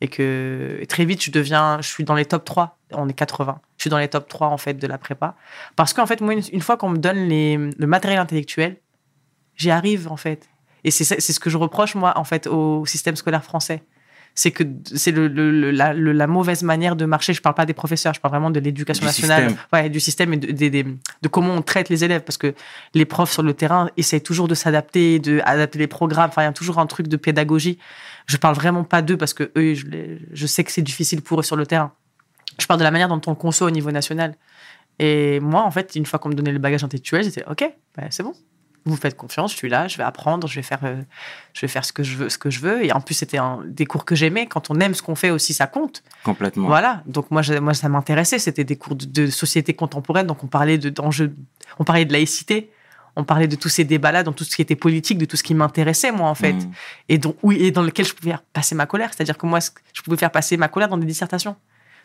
Et que très vite, je deviens, je suis dans les top 3. On est 80. Je suis dans les top 3 en fait de la prépa. Parce qu'en fait, moi, une, fois qu'on me donne les, le matériel intellectuel, j'y arrive en fait. Et c'est ce que je reproche moi en fait au système scolaire français. C'est que c'est le, le- le- la, mauvaise manière de marcher. Je parle pas des professeurs, je parle vraiment de l'éducation Du nationale, système. ouais, du système et de, de comment on traite les élèves. Parce que les profs sur le terrain essayent toujours de s'adapter, de adapter les programmes. Enfin, il y a toujours un truc de pédagogie. Je parle vraiment pas d'eux parce que eux, je, sais que c'est difficile pour eux sur le terrain. Je parle de la manière dont on conçoit au niveau national. Et moi, en fait, une fois qu'on me donnait le bagage intellectuel, j'étais OK, ben, c'est bon. Vous faites confiance, je suis là, je vais apprendre, je vais faire, euh, je vais faire ce que je veux, ce que je veux. Et en plus, c'était un- des cours que j'aimais. Quand on aime ce qu'on fait aussi, ça compte. Complètement. Voilà. Donc moi, je- moi ça m'intéressait. C'était des cours de, de société contemporaine. Donc on parlait de d'enjeux, on parlait de laïcité, on parlait de tous ces débats-là, dans tout ce qui était politique, de tout ce qui m'intéressait moi en fait, Mm. et donc oui, et dans lequel je pouvais faire passer ma colère. C'est-à-dire que moi, je pouvais faire passer ma colère dans des dissertations.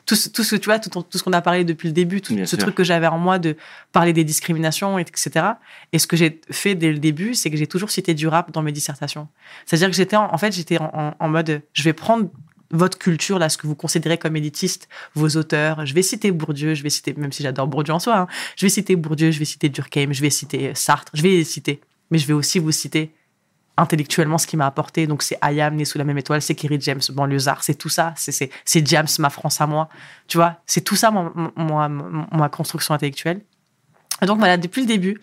Tout ce, tout ce tu vois, tout, tout ce qu'on a parlé depuis le début, tout Bien ce sûr. truc que j'avais en moi de parler des discriminations, etc. Et ce que j'ai fait dès le début, c'est que j'ai toujours cité du rap dans mes dissertations. C'est-à-dire que j'étais, en, en fait, j'étais en, en- en mode, je vais prendre votre culture, là, ce que vous considérez comme élitiste, vos auteurs. Je vais citer Bourdieu, je vais citer, même si j'adore Bourdieu en soi, hein, je vais citer Bourdieu, je vais citer Durkheim, je vais citer Sartre, je vais les citer. Mais je vais aussi vous citer intellectuellement ce qui m'a apporté. Donc, c'est Ayam, né sous la même étoile, c'est Kerry James, banlieusard, c'est tout ça. C'est- James, ma France à moi. Tu vois, c'est tout ça, moi, ma construction intellectuelle. Et donc, voilà, depuis le début,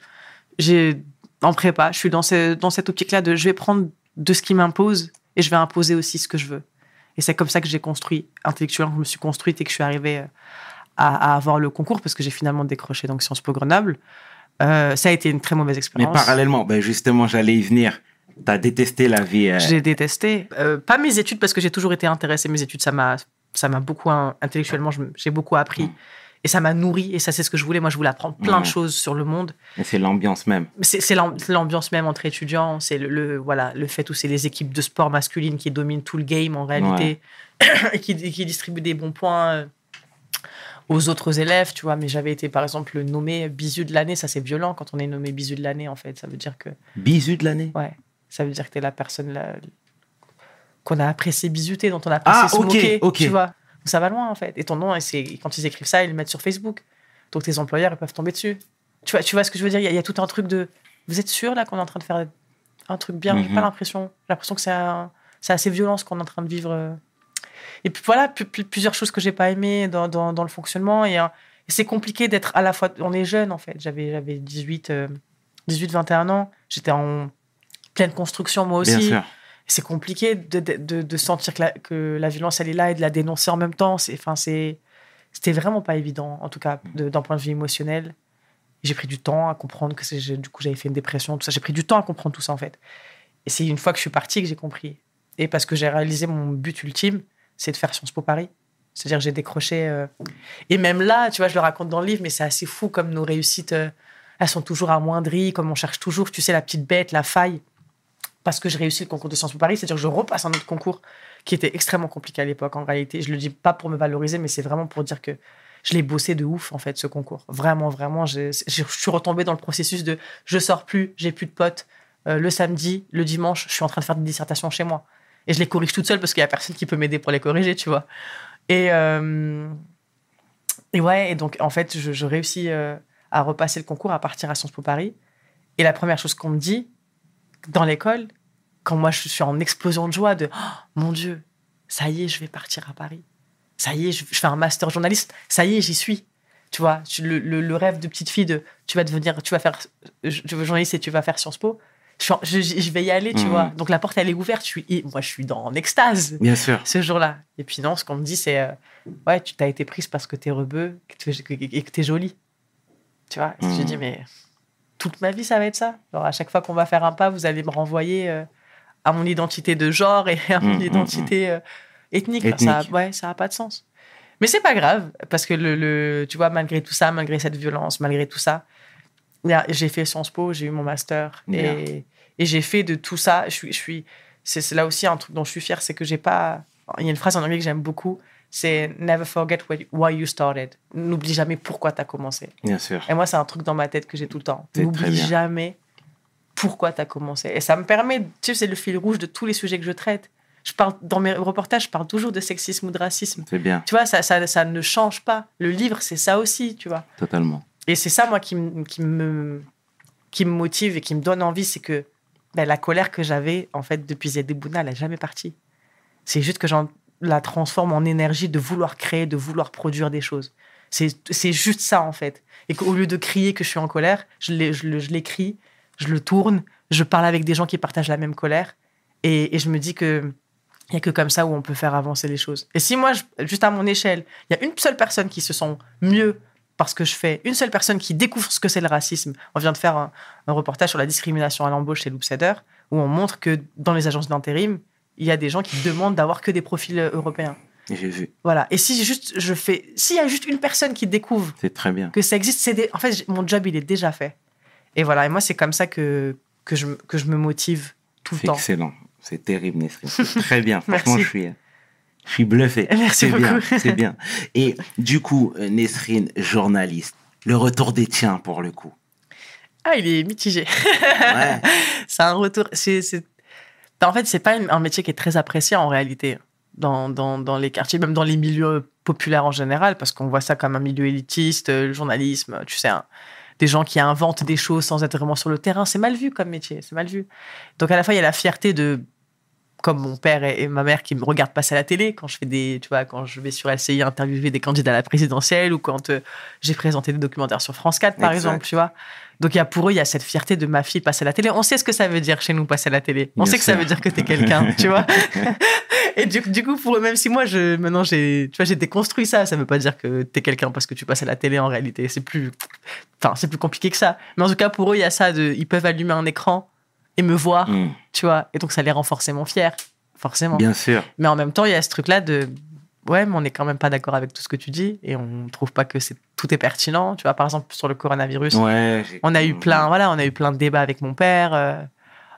j'ai, en prépa, je suis dans, ce- dans cette optique-là de je vais prendre de ce qui m'impose et je vais imposer aussi ce que je veux. Et c'est comme ça que j'ai construit, intellectuellement, je me suis construite et que je suis arrivée euh, à, à avoir le concours parce que j'ai finalement décroché donc Sciences Po Grenoble. Euh, ça a été une très mauvaise Mais expérience. parallèlement, ben justement, j'allais y venir. T'as détesté la vie. euh, J'ai détesté. Euh, pas mes études parce que j'ai toujours été intéressée. Mes études, ça m'a, ça m'a beaucoup intellectuellement, j'ai beaucoup appris Mm. et ça m'a nourri. Et ça, c'est ce que je voulais. Moi, je voulais apprendre plein de choses sur le monde. mais C'est l'ambiance même. C'est c'est l'am- c'est l'ambiance même entre étudiants. C'est le, le- voilà le fait où c'est les équipes de sport masculines qui dominent tout le game en réalité et <coughs> qui, qui distribuent des bons points. euh, aux autres élèves, tu vois, mais j'avais été par exemple nommé bisu de l'année, ça c'est violent quand on est nommé bisu de l'année en fait, ça veut dire que Bisu de l'année? Ouais. Ça veut dire que t'es la personne la- qu'on a apprécié bisuter, dont on a apprécié Ah, se ok, moquer. ok. Tu vois Ça va loin, en fait. Et ton nom, quand ils écrivent ça, ils le mettent sur Facebook. Donc tes employeurs, ils peuvent tomber dessus. Tu vois, tu vois ce que je veux dire? Il y, a- il y a tout un truc de. Vous êtes sûr, là, qu'on est en train de faire un truc bien? J'ai Mhm. pas l'impression. J'ai l'impression que c'est un- assez violent ce qu'on est en train de vivre. euh. Et puis voilà, plusieurs choses que j'ai pas aimées dans, dans, dans le fonctionnement. Et, euh, et c'est compliqué d'être à la fois. On est jeune, en fait. J'avais j'avais 18, euh, 18, 21 ans. J'étais en pleine construction, moi aussi. C'est compliqué de, de, sentir que la, que la violence, elle est là et de la dénoncer en même temps. C'est, enfin, c'est, c'était vraiment pas évident, en tout cas, d'un point de vue émotionnel. J'ai pris du temps à comprendre que du coup, j'avais fait une dépression, tout ça. J'ai pris du temps à comprendre tout ça, en fait. Et c'est une fois que je suis partie que j'ai compris. Et parce que j'ai réalisé mon but ultime, c'est de faire Sciences Po Paris. C'est-à-dire, j'ai décroché. euh, Et même là, tu vois, je le raconte dans le livre, mais c'est assez fou comme nos réussites, euh, elles sont toujours amoindries, comme on cherche toujours, tu sais, la petite bête, la faille parce que j'ai réussi le concours de Sciences Po Paris, c'est-à-dire que je repasse un autre concours qui était extrêmement compliqué à l'époque en réalité. Je le dis pas pour me valoriser, mais c'est vraiment pour dire que je l'ai bossé de ouf en fait ce concours. Vraiment, vraiment, je suis retombée dans le processus de je sors plus, j'ai plus de potes. Euh, le samedi, le dimanche, je suis en train de faire des dissertations chez moi et je les corrige toute seule parce qu'il y a personne qui peut m'aider pour les corriger, tu vois. Et euh, et ouais, et donc en fait, je, je réussis euh, à repasser le concours, à partir à Sciences Po Paris. Et la première chose qu'on me dit dans l'école, quand moi je suis en explosion de joie de Oh, mon Dieu, ça y est, je vais partir à Paris. Ça y est, je, je fais un master journaliste. Ça y est, j'y suis. Tu vois, le, le- le rêve de petite fille de tu vas devenir, tu vas faire, veux journaliste et tu vas faire Sciences Po. Je, je, je vais y aller, tu Mhm. vois. Donc la porte, elle est ouverte. Je suis, et moi, je suis dans en extase Bien sûr. ce jour-là. Et puis non, ce qu'on me dit, c'est euh, ouais, tu t'as été prise parce que t'es rebeu et que t'es jolie. Tu vois, Mhm. je dis, mais toute ma vie, ça va être ça. Alors, à chaque fois qu'on va faire un pas, vous allez me renvoyer euh, à mon identité de genre et à mon Mhm, identité euh, ethnique. Enfin, ça, ouais, ça n'a pas de sens. Mais c'est pas grave, parce que le, le- tu vois, malgré tout ça, malgré cette violence, malgré tout ça, a- j'ai fait Sciences Po, j'ai eu mon master et, et j'ai fait de tout ça. Je suis, je suis, c'est là aussi un truc dont je suis fier, c'est que j'ai pas. Il y a une phrase en anglais que j'aime beaucoup, c'est Never forget why- you started. N'oublie jamais pourquoi tu as commencé. Bien sûr. Et moi, c'est un truc dans ma tête que j'ai tout le temps. N'oublie jamais pourquoi tu as commencé. Et ça me permet, tu sais, c'est le fil rouge de tous les sujets que je traite. Je parle, dans mes reportages, je parle toujours de sexisme ou de racisme. C'est bien. Tu vois, ça, ça, ça ne change pas. Le livre, c'est ça aussi, tu vois. Totalement. Et c'est ça, moi, qui, me- qui, me, qui me motive et qui me donne envie, c'est que ben, la colère que j'avais, en fait, depuis Zedebouna, elle n'est jamais partie. C'est juste que j'en la transforme en énergie de vouloir créer, de vouloir produire des choses. C'est c'est juste ça, en fait. Et qu'au lieu de crier que je suis en colère, je l'écris, je le tourne, je parle avec des gens qui partagent la même colère. Et, et je me dis que il n'y a que comme ça où on peut faire avancer les choses. Et si moi, je- juste à mon échelle, il y a une seule personne qui se sent mieux parce que je fais, une seule personne qui découvre ce que c'est le racisme. On vient de faire un, un reportage sur la discrimination à l'embauche chez Loopsetter, où on montre que dans les agences d'intérim, il y a des gens qui demandent d'avoir que des profils euh, européens. J'ai vu. Voilà. Et si juste je fais, s'il y a juste une personne qui découvre C'est très bien. que ça existe, c'est des- en fait, mon job il est déjà fait. Et voilà. Et moi, c'est comme ça que que je me- que je me motive tout le C'est temps. excellent. C'est terrible, Nesrine. Très bien. <laughs> Merci. Franchement, je suis, je suis bluffé. <laughs> Merci C'est bien. beaucoup. C'est bien. Et du coup, euh, Nesrine, journaliste, le retour des tiens pour le coup. Ah, il est mitigé. Ouais. <laughs> c'est un retour. C'est, c'est- En fait, c'est pas un métier qui est très apprécié en réalité dans, dans, dans les quartiers, même dans les milieux populaires en général, parce qu'on voit ça comme un milieu élitiste, euh, le journalisme, tu sais, un- des gens qui inventent des choses sans être vraiment sur le terrain. C'est mal vu comme métier, c'est mal vu. Donc à la fois, il y a la fierté de comme mon père et, ma mère qui me regardent passer à la télé quand je fais des tu vois quand je vais sur LCI interviewer des candidats à la présidentielle ou quand euh, j'ai présenté des documentaires sur France 4 par Exact. exemple tu vois. Donc il y a pour eux il y a cette fierté de ma fille passer à la télé. On sait ce que ça veut dire chez nous passer à la télé. On Bien sait que ça veut dire que t'es quelqu'un <laughs> tu vois. Et du, du coup pour eux même si moi je maintenant j'ai tu vois j'ai déconstruit ça. Ça veut pas dire que t'es quelqu'un parce que tu passes à la télé en réalité. C'est plus enfin c'est plus compliqué que ça. Mais en tout cas pour eux il y a ça de ils peuvent allumer un écran et me voir Mm. tu vois et donc ça les rend forcément fiers forcément Bien sûr. mais en même temps, il y a ce truc-là de ouais, mais on n'est quand même pas d'accord avec tout ce que tu dis et on trouve pas que c'est tout est pertinent. Tu vois, par exemple sur le coronavirus, Ouais. on a eu plein, voilà, on a eu plein de débats avec mon père euh,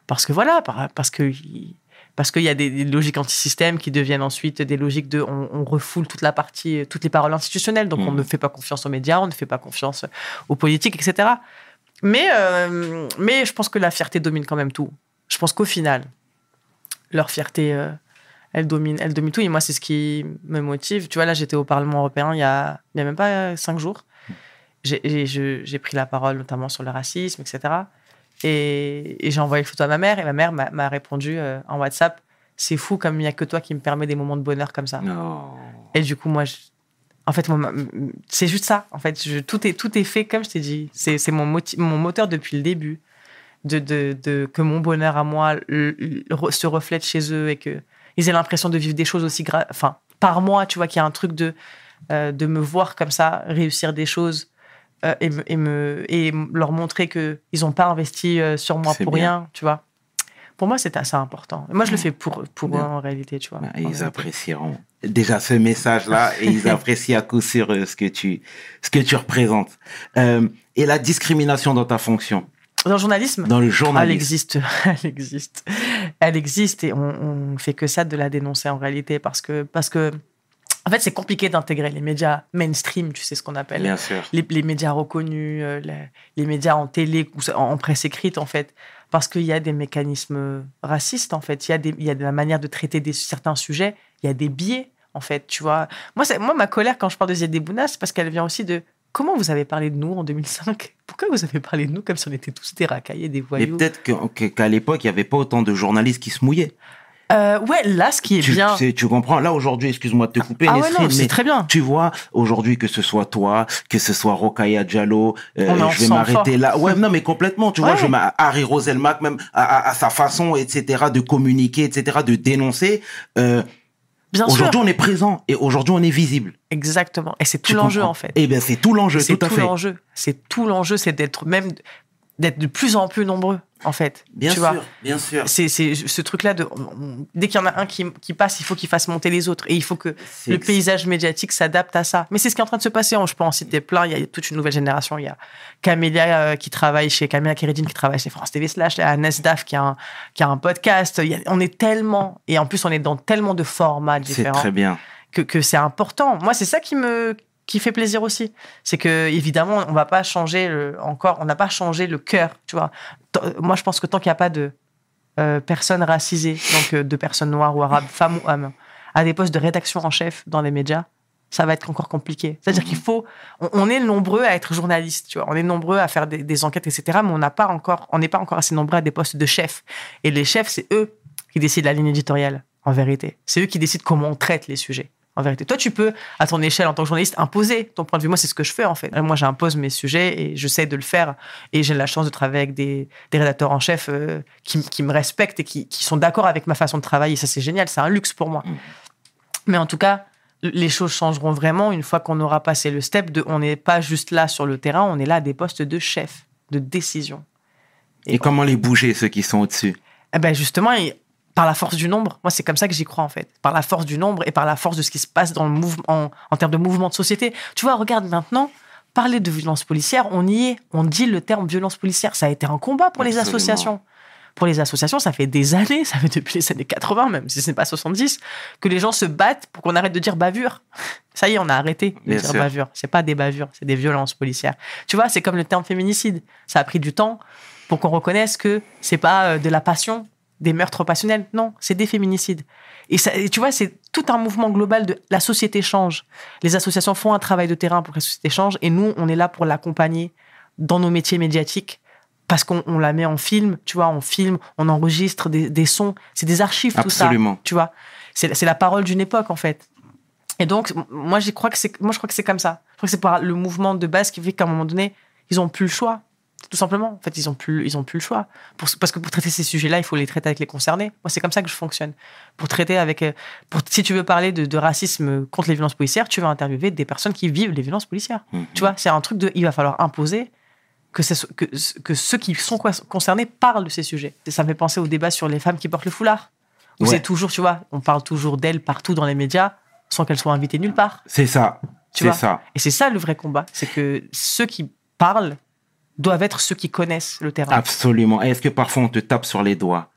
parce que voilà, par- parce que il- parce qu'il y a des, des logiques anti-système qui deviennent ensuite des logiques de on, on refoule toute la partie, toutes les paroles institutionnelles, donc on Mhm. ne fait pas confiance aux médias, on ne fait pas confiance aux politiques, etc. Mais euh, mais je pense que la fierté domine quand même tout. Je pense qu'au final, leur fierté, euh, elle domine, elle domine tout. Et moi, c'est ce qui me motive. Tu vois, là, j'étais au Parlement européen il y a, il y a même pas euh, cinq jours. J'ai pris la parole notamment sur le racisme, etc. Et, et j'ai envoyé une photo à ma mère et ma mère m'a répondu euh, en WhatsApp C'est fou comme il n'y a que toi qui me permet des moments de bonheur comme ça. Non. Et du coup, moi, en fait, c'est juste ça. En fait, je- tout, est, tout est fait comme je t'ai dit. C'est mon, mon moteur depuis le début. De, de, de- que mon bonheur à moi le- le- re- se reflète chez eux et que ils aient l'impression de vivre des choses aussi graves. Enfin, par moi, tu vois, qu'il y a un truc de, euh, de me voir comme ça, réussir des choses euh, et, me, et, me, et leur montrer qu'ils n'ont pas investi euh, sur moi pour bien. rien, tu vois. Pour moi, c'est assez important. Moi, je le fais pour, pour eux en réalité, tu vois. Bah, ils apprécieront déjà ce message-là et ils <laughs> apprécient à coup sûr euh, ce que tu, ce que tu représentes. Euh, et la discrimination dans ta fonction, Dans le journalisme? Dans le Elle journalisme. existe, <laughs> elle existe, elle existe et on, on fait que ça de la dénoncer en réalité parce que parce que en fait c'est compliqué d'intégrer les médias mainstream, tu sais ce qu'on appelle Bien sûr. les, les médias reconnus, euh, les, les médias en télé ou en, en presse écrite en fait parce qu'il y a des mécanismes racistes en fait, il y a des il y a de la manière de traiter des certains sujets, il y a des biais en fait, tu vois. Moi moi ma colère quand je parle de Ziad Bouna, c'est parce qu'elle vient aussi de Comment vous avez parlé de nous en 2005 Pourquoi vous avez parlé de nous comme si on était tous des racaillés, des Et voyous peut-être que- que- qu'à l'époque, il n'y avait pas autant de journalistes qui se mouillaient. Euh, ouais, là, ce qui est tu, bien. tu comprends Là, aujourd'hui, excuse-moi de te couper, Ah ouais, Nesrine, non, c'est mais très bien. tu vois, aujourd'hui, que ce soit toi, que ce soit Rokaya Diallo, euh, je vais m'arrêter là. Ouais, non, mais complètement, tu vois, je Harry Roselmack, même à, à- à sa façon, etc., de communiquer, etc., de dénoncer. euh, Bien sûr. aujourd'hui, on est présent et aujourd'hui, on est visible. Exactement. Et c'est tout l'enjeu, en fait. Eh bien, c'est tout l'enjeu, C'est tout à tout fait. l'enjeu. C'est tout l'enjeu, c'est d'être même d'être de plus en plus nombreux, en fait. Bien tu sûr, vois. bien sûr. C'est c'est ce truc-là de dès qu'il y en a un qui, qui passe, il faut qu'il fasse monter les autres et il faut que C'est le ex- paysage médiatique s'adapte à ça. Mais c'est ce qui est en train de se passer. hein. Je peux en citer plein. Il y a toute une nouvelle génération. Il y a Camélia euh, qui travaille chez Camélia qui travaille chez France TV Slash. Il y a Nesdaf qui a un, qui a un podcast. Il y a- on est tellement et en plus on est dans tellement de formats C'est différents très bien. que, que c'est important. Moi, c'est ça qui me qui fait plaisir aussi. C'est que évidemment, on va pas changer le, encore, on n'a pas changé le cœur, tu vois. Moi, je pense que tant qu'il n'y a pas de euh, personnes racisées, donc euh, de personnes noires ou arabes, femmes ou hommes, à des postes de rédaction en chef dans les médias, ça va être encore compliqué. C'est-à-dire qu'il faut, on, est nombreux à être journalistes, tu vois. On est nombreux à faire des, des enquêtes, etc. Mais on n'a pas encore, on n'est pas encore assez nombreux à des postes de chef. Et les chefs, c'est eux qui décident la ligne éditoriale, en vérité. C'est eux qui décident comment on traite les sujets. En vérité, toi, tu peux, à ton échelle, en tant que journaliste, imposer ton point de vue. Moi, c'est ce que je fais, en fait. Moi, j'impose mes sujets et j'essaie de le faire. Et j'ai la chance de travailler avec des, des rédacteurs en chef euh, qui, qui me respectent et qui, qui sont d'accord avec ma façon de travailler. Ça, c'est génial. C'est un luxe pour moi. Mhm. Mais en tout cas, les choses changeront vraiment une fois qu'on aura passé le step de on n'est pas juste là sur le terrain, on est là à des postes de chef, de décision. Et comment les bouger, ceux qui sont au-dessus? Eh ben justement, par la force du nombre, moi c'est comme ça que j'y crois en fait. Par la force du nombre et par la force de ce qui se passe dans le mouvement, en, en termes de mouvement de société. Tu vois, regarde maintenant, parler de violence policière, on y est. On dit le terme violence policière. Ça a été un combat pour les associations. Pour les associations, ça fait des années, ça fait depuis les années 80 même, si ce n'est pas 70, que les gens se battent pour qu'on arrête de dire bavure. Ça y est, on a arrêté de Bien dire sûr. bavure. C'est pas des bavures, c'est des violences policières. Tu vois, c'est comme le terme féminicide. Ça a pris du temps pour qu'on reconnaisse que c'est pas euh, de la passion, des meurtres passionnels. Non, c'est des féminicides. Et, ça, et tu vois, c'est tout un mouvement global de la société change. Les associations font un travail de terrain pour que la société change et nous, on est là pour l'accompagner dans nos métiers médiatiques parce qu'on on la met en film, tu vois, on filme, on enregistre des, des sons, c'est des archives tout ça, Absolument. tu vois. C'est la parole d'une époque en fait. Et donc, moi, j'y crois que c'est, moi, je crois que c'est comme ça. Je crois que c'est par le mouvement de base qui fait qu'à un moment donné, ils ont plus le choix. Tout simplement. En fait, ils ont plus, ils ont plus le choix. Pour, parce que pour traiter ces sujets-là, il faut les traiter avec les concernés. Moi, c'est comme ça que je fonctionne. Pour traiter avec, euh, pour, si tu veux parler de, de racisme contre les violences policières, tu vas interviewer des personnes qui vivent les violences policières. Mhm. Tu vois, c'est un truc de, il va falloir imposer que, que, que ceux qui sont co- concernés parlent de ces sujets. Et ça me fait penser au débat sur les femmes qui portent le foulard. Où Ouais. c'est toujours, tu vois, on parle toujours d'elles partout dans les médias sans qu'elles soient invitées nulle part. C'est ça. C'est ça. Et c'est ça le vrai combat. C'est que ceux qui parlent doivent être ceux qui connaissent le terrain. Absolument. Est-ce que parfois on te tape sur les doigts?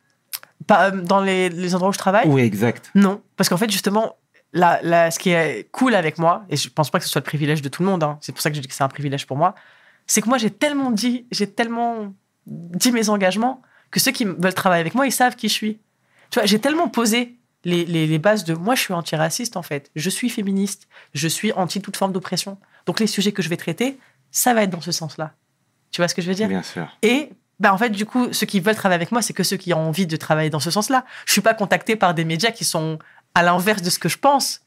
Pas, euh, dans les, les endroits où je travaille? Oui, exact. Non. Parce qu'en fait, justement, la- ce qui est cool avec moi, et je pense pas que ce soit le privilège de tout le monde, hein, c'est pour ça que je dis que c'est un privilège pour moi, c'est que moi, j'ai tellement dit, j'ai tellement dit mes engagements que ceux qui veulent travailler avec moi, ils savent qui je suis. Tu vois, j'ai tellement posé les, les, les bases de moi, je suis antiraciste en fait, je suis féministe, je suis anti toute forme d'oppression. Donc les sujets que je vais traiter, ça va être dans ce sens-là. Tu vois ce que je veux dire? Bien sûr. et bah en fait, du coup, ceux qui veulent travailler avec moi, c'est que ceux qui ont envie de travailler dans ce sens-là. Je suis pas contacté par des médias qui sont à l'inverse de ce que je pense.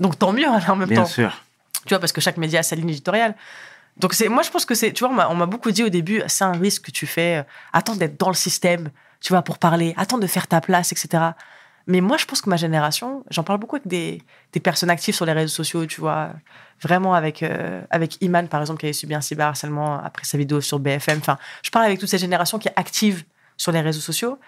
Donc tant mieux hein, en même Bien temps. sûr. Tu vois, parce que chaque média a sa ligne éditoriale. Donc c'est, moi je pense que c'est, tu vois, on m'a- on m'a beaucoup dit au début, c'est un risque que tu fais. euh, Attends d'être dans le système, tu vois, pour parler. Attends de faire ta place, etc. Mais moi je pense que ma génération, j'en parle beaucoup avec des, des personnes actives sur les réseaux sociaux, tu vois, vraiment avec euh, avec Iman par exemple qui avait subi un cyberharcèlement après sa vidéo sur BFM. Enfin, je parle avec toute cette génération qui est active sur les réseaux sociaux.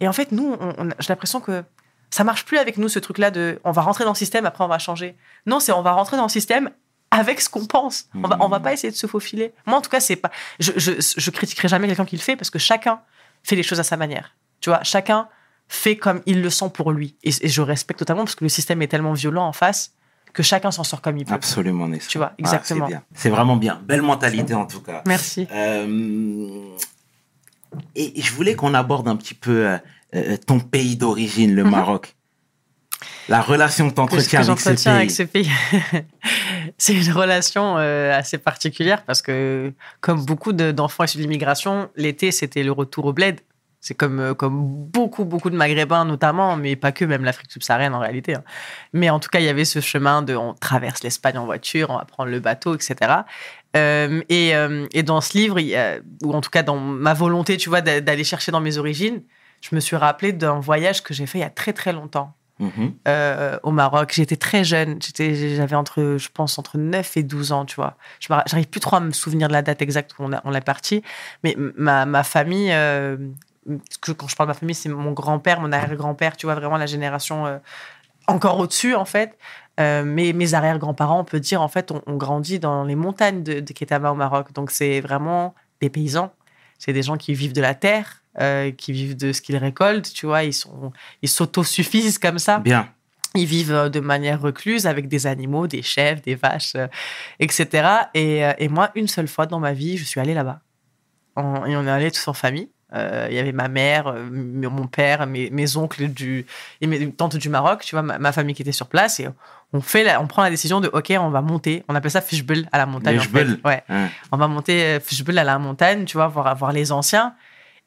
Et en fait, nous, j'ai l'impression que ça marche plus avec nous ce truc-là de on va rentrer dans le système après on va changer. Non, c'est on va rentrer dans le système avec ce qu'on pense. On va, on va pas essayer de se faufiler. Moi, en tout cas, c'est pas. Je, je, je critiquerai jamais quelqu'un qui le fait parce que chacun fait les choses à sa manière. Tu vois, chacun fait comme il le sent pour lui. Et, et je respecte totalement parce que le système est tellement violent en face que chacun s'en sort comme il peut. Absolument, Nesrine. Tu vois, Ah, exactement. c'est vraiment bien. Belle mentalité en tout cas. Merci. Euh, et je voulais qu'on aborde un petit peu euh, euh, ton pays d'origine, le Mhm. Maroc. La relation que tu que entretiens avec ce avec ce pays. <laughs> c'est une relation euh, assez particulière parce que, comme beaucoup de- d'enfants issus de l'immigration, l'été, c'était le retour au bled. C'est comme, euh, comme beaucoup, beaucoup de Maghrébins notamment, mais pas que, même l'Afrique subsaharienne en réalité. hein. Mais en tout cas, il y avait ce chemin de on traverse l'Espagne en voiture, on va prendre le bateau, etc. Euh, et, euh, et dans ce livre, a- ou en tout cas dans ma volonté, tu vois, d'a- d'aller chercher dans mes origines, je me suis rappelé d'un voyage que j'ai fait il y a très très longtemps Mhm. euh, au Maroc. J'étais très jeune. J'étais, j'avais entre, je pense, entre 9 et 12 ans, tu vois. Je j'arrive plus trop à me souvenir de la date exacte où on, a, on est parti. Mais ma, ma famille, euh, que quand je parle de ma famille, c'est mon grand-père, mon arrière-grand-père, tu vois, vraiment la génération euh, encore au-dessus, en fait. Euh, mais mes arrière-grands-parents, on peut dire, en fait, ont on grandi dans les montagnes de, de Ketama au Maroc. Donc, c'est vraiment des paysans. C'est des gens qui vivent de la terre, euh, qui vivent de ce qu'ils récoltent, tu vois. Ils sont, ils s'autosuffisent comme ça. Bien. Ils vivent de manière recluse avec des animaux, des chèvres, des vaches, euh, etc. Et, et moi, une seule fois dans ma vie, je suis allée là-bas. Et on est allé tous en famille. Euh, Il y avait ma mère, euh, mon père, mes, mes oncles du, et mes tantes du Maroc, tu vois, ma, ma famille qui était sur place. Et on, fait la- on prend la décision de, OK, on va monter. On appelle ça fishbowl à la montagne. En fait. Ouais Hein. on va monter euh, Fishbowl à la montagne, tu vois, voir, voir les anciens.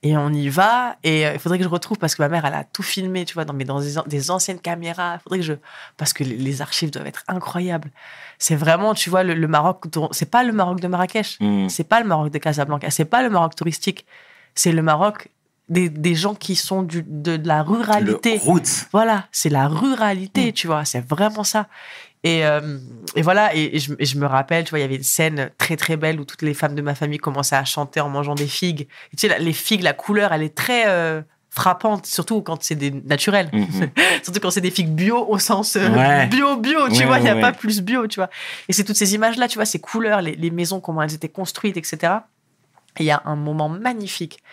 Et on y va. Et il faudrait que je retrouve parce que ma mère, elle a tout filmé, tu vois, dans, mais dans des, an- des anciennes caméras. Il faudrait que je. Parce que les, archives doivent être incroyables. C'est vraiment, tu vois, le, le Maroc. C'est pas le Maroc de Marrakech. Mhm. C'est pas le Maroc de Casablanca. C'est pas le Maroc touristique. C'est le Maroc des, des gens qui sont du, de, de la ruralité. Le. Voilà, c'est la ruralité, Mm. tu vois, c'est vraiment ça. Et, euh, et voilà, et, et je, et je me rappelle, tu vois, il y avait une scène très très belle où toutes les femmes de ma famille commençaient à chanter en mangeant des figues. Tu sais, la- les figues, la couleur, elle est très euh, frappante, surtout quand c'est des naturels. Mhm. <laughs> surtout quand c'est des figues bio au sens euh, Ouais. bio, bio, tu Ouais, vois, il n'y a pas plus bio, tu vois. Et c'est toutes ces images-là, tu vois, ces couleurs, les, les maisons, comment elles étaient construites, etc. Il y a un moment magnifique.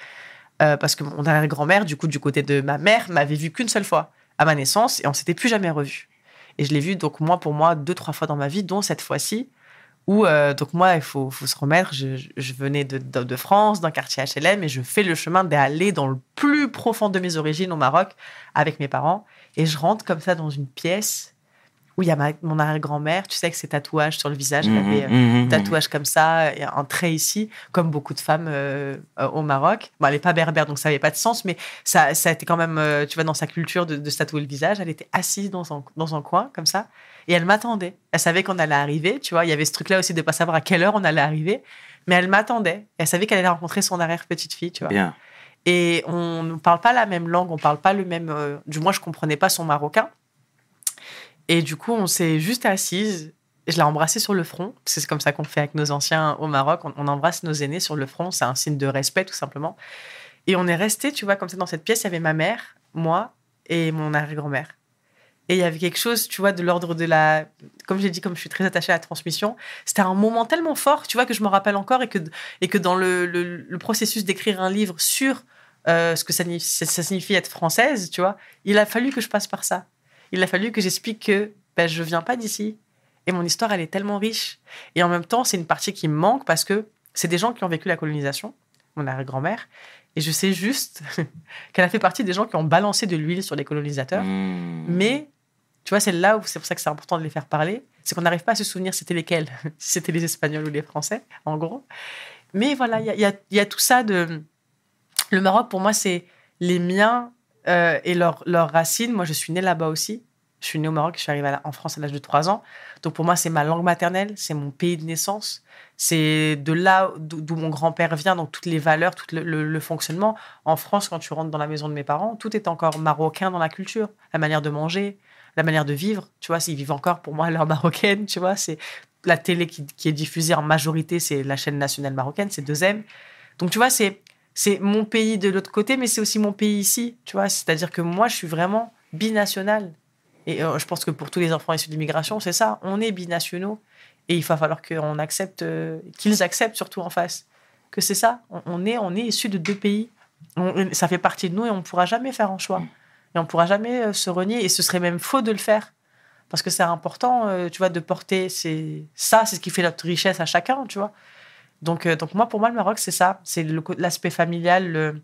Euh, parce que mon arrière-grand-mère, du coup, du côté de ma mère, m'avait vu qu'une seule fois à ma naissance et on s'était plus jamais revus. Et je l'ai vu, donc, moi, pour moi, deux, trois fois dans ma vie, dont cette fois-ci, où, euh, donc, moi, il faut, se remettre. Je, venais de, de, de France, d'un quartier HLM, et je fais le chemin d'aller dans le plus profond de mes origines au Maroc avec mes parents. Et je rentre comme ça dans une pièce où il y a ma- mon arrière-grand-mère, tu sais, avec ses tatouages sur le visage. Elle avait, euh, Mhm, mhm. tatouage comme ça, et un trait ici, comme beaucoup de femmes euh, euh, au Maroc. Bon, elle n'est pas berbère, donc ça n'avait pas de sens, mais ça, ça a été quand même, euh, tu vois, dans sa culture de, de se tatouer le visage. Elle était assise dans un, dans un coin, comme ça, et elle m'attendait. Elle savait qu'on allait arriver, tu vois. Il y avait ce truc-là aussi de ne pas savoir à quelle heure on allait arriver, mais elle m'attendait. Elle savait qu'elle allait rencontrer son arrière-petite-fille, tu vois. Bien. Et on ne parle pas la même langue, on parle pas le même. euh, du moins, je comprenais pas son marocain. Et du coup, on s'est juste assise. Je l'ai embrassée sur le front. C'est comme ça qu'on fait avec nos anciens au Maroc. On, embrasse nos aînés sur le front. C'est un signe de respect, tout simplement. Et on est resté, tu vois, comme ça dans cette pièce. Il y avait ma mère, moi et mon arrière-grand-mère. Et il y avait quelque chose, tu vois, de l'ordre de la. Comme j'ai dit, comme je suis très attachée à la transmission, c'était un moment tellement fort, tu vois, que je me rappelle encore et que, et que dans le, processus d'écrire un livre sur euh, ce que ça signifie être française, tu vois, il a fallu que je passe par ça. Il a fallu que j'explique que ben, je viens pas d'ici. Et mon histoire, elle est tellement riche. Et en même temps, c'est une partie qui me manque parce que c'est des gens qui ont vécu la colonisation, mon arrière-grand-mère. Et je sais juste <laughs> qu'elle a fait partie des gens qui ont balancé de l'huile sur les colonisateurs. Mhm. Mais, tu vois, c'est là où c'est pour ça que c'est important de les faire parler. C'est qu'on n'arrive pas à se souvenir c'était lesquels, <laughs> si c'était les Espagnols ou les Français, en gros. Mais voilà, il y a, il y a- il y a tout ça de. Le Maroc, pour moi, c'est les miens euh, et leurs racines. Moi, je suis née là-bas aussi. Je suis née au Maroc, je suis arrivée en France à l'âge de 3 ans. Donc pour moi, c'est ma langue maternelle, c'est mon pays de naissance. C'est de là d'où mon grand-père vient, donc toutes les valeurs, tout le, fonctionnement. En France, quand tu rentres dans la maison de mes parents, tout est encore marocain dans la culture. La manière de manger, la manière de vivre. Tu vois, s'ils vivent encore pour moi l'heure marocaine, tu vois, c'est la télé qui, qui est diffusée en majorité, c'est la chaîne nationale marocaine, c'est 2M. Donc tu vois, c'est c'est mon pays de l'autre côté, mais c'est aussi mon pays ici, tu vois. C'est-à-dire que moi, je suis vraiment binational. Et euh, je pense que pour tous les enfants issus de l'immigration, c'est ça. On est binationaux. Et il va falloir qu'on accepte, euh, qu'ils acceptent surtout en face, que c'est ça. On, est, on est issus de deux pays. Ça fait partie de nous et on ne pourra jamais faire un choix. Et on ne pourra jamais euh, se renier. Et ce serait même faux de le faire. Parce que c'est important, tu vois, de porter ces... ça, c'est ce qui fait notre richesse à chacun, tu vois. Donc, euh, donc moi, pour moi, le Maroc, c'est ça. C'est l'aspect familial, le-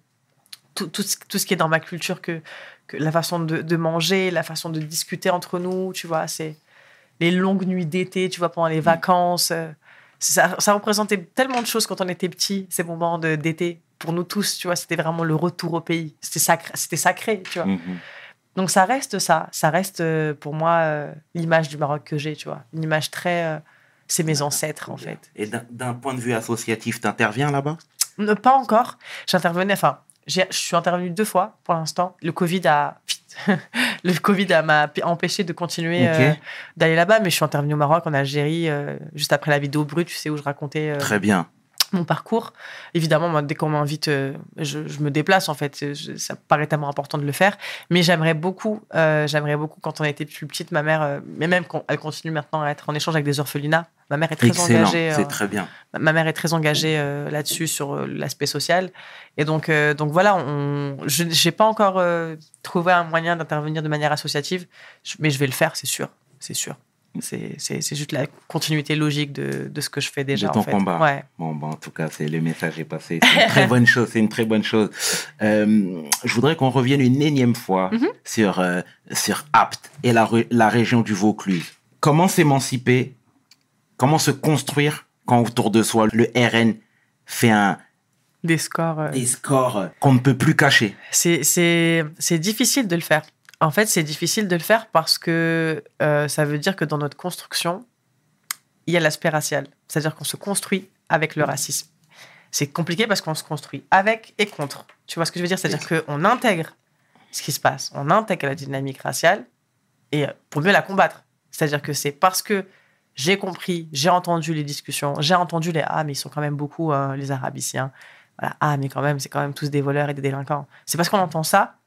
tout, tout, ce- tout ce qui est dans ma culture, que, que la façon de, de manger, la façon de discuter entre nous, tu vois, c'est les longues nuits d'été, tu vois, pendant les vacances. euh, ça, ça représentait tellement de choses quand on était petit, ces moments d'été. pour nous tous, tu vois. C'était vraiment le retour au pays. C'était sacré, sacré, tu vois. Mhm. Donc ça reste ça. Ça reste euh, pour moi euh, l'image du Maroc que j'ai, tu vois. Une image très. C'est mes ancêtres, en fait. Et d'un- point de vue associatif, t'interviens là-bas? Pas encore. J'intervenais, enfin, je suis intervenue deux fois pour l'instant. Le Covid a. <laughs> le Covid m'a empêché de continuer euh, d'aller là-bas, mais je suis intervenue au Maroc, en Algérie, euh, juste après la vidéo brute, tu sais, où je racontais euh, Très bien. Mon parcours. Évidemment, moi, dès qu'on m'invite, euh, je, je me déplace, en fait. Je- ça me paraît tellement important de le faire. Mais j'aimerais beaucoup, euh, j'aimerais beaucoup, quand on était plus petite, ma mère, euh, mais même quand elle continue maintenant à être en échange avec des orphelinats, ma mère est très Excellent. engagée. C'est très bien. Ma- mère est très engagée là-dessus, sur l'aspect social. Et donc, donc voilà, on, je n'ai pas encore trouvé un moyen d'intervenir de manière associative, mais je vais le faire, c'est sûr. C'est sûr. C'est juste la continuité logique de, de ce que je fais déjà. De ton en fait. combat. Ouais. Bon, bon, en tout cas, c'est le message est passé. C'est une très <laughs> bonne chose. C'est une très bonne chose. Euh, je voudrais qu'on revienne une énième fois Mhm. sur euh, sur Apt et la, la région du Vaucluse. Comment s'émanciper? Comment se construire quand autour de soi le RN fait un Des scores. euh, des scores qu'on ne peut plus cacher? C'est difficile de le faire. En fait, c'est difficile de le faire parce que euh, ça veut dire que dans notre construction, il y a l'aspect racial. C'est-à-dire qu'on se construit avec le racisme. C'est compliqué parce qu'on se construit avec et contre. Tu vois ce que je veux dire? C'est-à-dire qu'on intègre ce qui se passe. On intègre la dynamique raciale et euh, pour mieux la combattre. C'est-à-dire que c'est parce que j'ai compris, j'ai entendu les discussions, j'ai entendu les ah mais ils sont quand même beaucoup euh, les arabiciens. Voilà, ah mais quand même c'est quand même tous des voleurs et des délinquants. C'est parce qu'on entend ça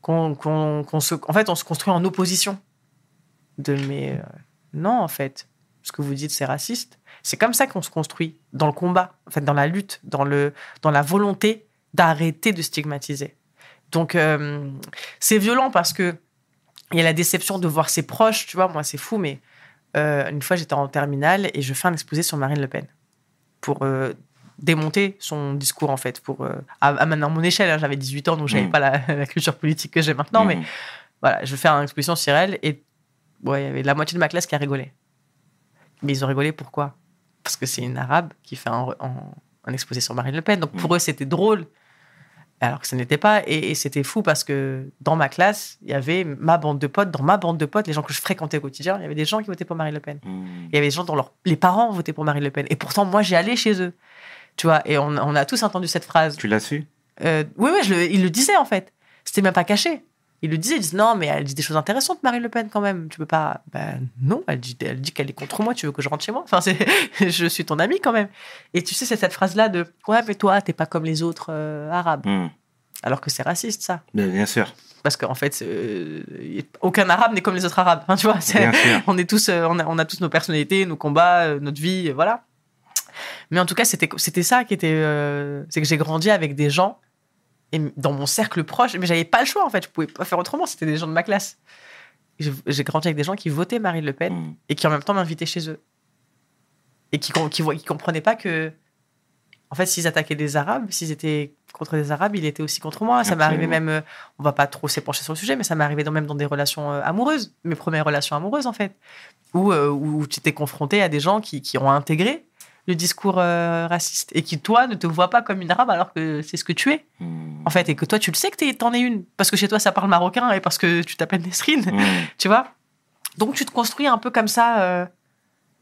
qu'on se en fait on se construit en opposition de euh, non en fait ce que vous dites c'est raciste. C'est comme ça qu'on se construit dans le combat, en fait dans la lutte, dans le dans la volonté d'arrêter de stigmatiser. Donc euh, c'est violent parce que il y a la déception de voir ses proches, tu vois, moi c'est fou, mais euh, une fois j'étais en terminale et je fais un exposé sur Marine Le Pen pour démonter son discours en fait, pour euh, à, mon échelle, hein, j'avais 18 ans donc j'avais Mm. pas la, <laughs> la culture politique que j'ai maintenant, mais Mhm. voilà, je fais une exposition sur elle et ouais, il y avait la moitié de ma classe qui a rigolé. Mais ils ont rigolé pourquoi? Parce que c'est une arabe qui fait un, un- un exposé sur Marine Le Pen. Donc pour Mm. eux, c'était drôle. Alors que ce n'était pas. Et, et c'était fou parce que dans ma classe, il y avait ma bande de potes. Dans ma bande de potes, les gens que je fréquentais au quotidien, il y avait des gens qui votaient pour Marine Le Pen. Mhm. Il y avait des gens dont les parents votaient pour Marine Le Pen. Et pourtant, moi, j'ai allé chez eux. Tu vois, et on, on a tous entendu cette phrase. Tu l'as su Euh, oui, oui, je le- il le disait en fait. C'était même pas caché. Il le disait, il disait non, mais elle dit des choses intéressantes, Marine Le Pen, quand même. Tu peux pas. Ben non, elle dit, elle dit qu'elle est contre moi, tu veux que je rentre chez moi? Enfin, <laughs> je suis ton ami quand même. Et tu sais, c'est cette phrase-là de ouais, mais toi, t'es pas comme les autres euh, arabes. Mhm. Alors que c'est raciste, ça. Bien, bien sûr. Parce qu'en fait, euh, aucun arabe n'est comme les autres arabes. Hein, tu vois, c'est- Bien sûr. on est tous, euh, on a, on a tous nos personnalités, nos combats, notre vie, voilà. Mais en tout cas, c'était, ça qui était, euh, c'est que j'ai grandi avec des gens et dans mon cercle proche, mais j'avais pas le choix en fait, je pouvais pas faire autrement. C'était des gens de ma classe. J'ai, grandi avec des gens qui votaient Marine Le Pen Mhm. et qui en même temps m'invitaient chez eux et qui, qui, qui comprenaient pas que, en fait, s'ils attaquaient des Arabes, s'ils étaient contre des Arabes, il était aussi contre moi. Ça m'est arrivé même, euh, on va pas trop s'épancher sur le sujet, mais ça m'est arrivé dans, même dans des relations euh, amoureuses, mes premières relations amoureuses en fait, où, où tu t'es confronté à des gens qui, qui ont intégré le discours euh, raciste et qui, toi, ne te voient pas comme une arabe alors que c'est ce que tu es, Mhm. en fait, et que toi, tu le sais que t'en es une, parce que chez toi, ça parle marocain et parce que tu t'appelles Nesrine, Mhm. <laughs> tu vois. Donc, tu te construis un peu comme ça, euh,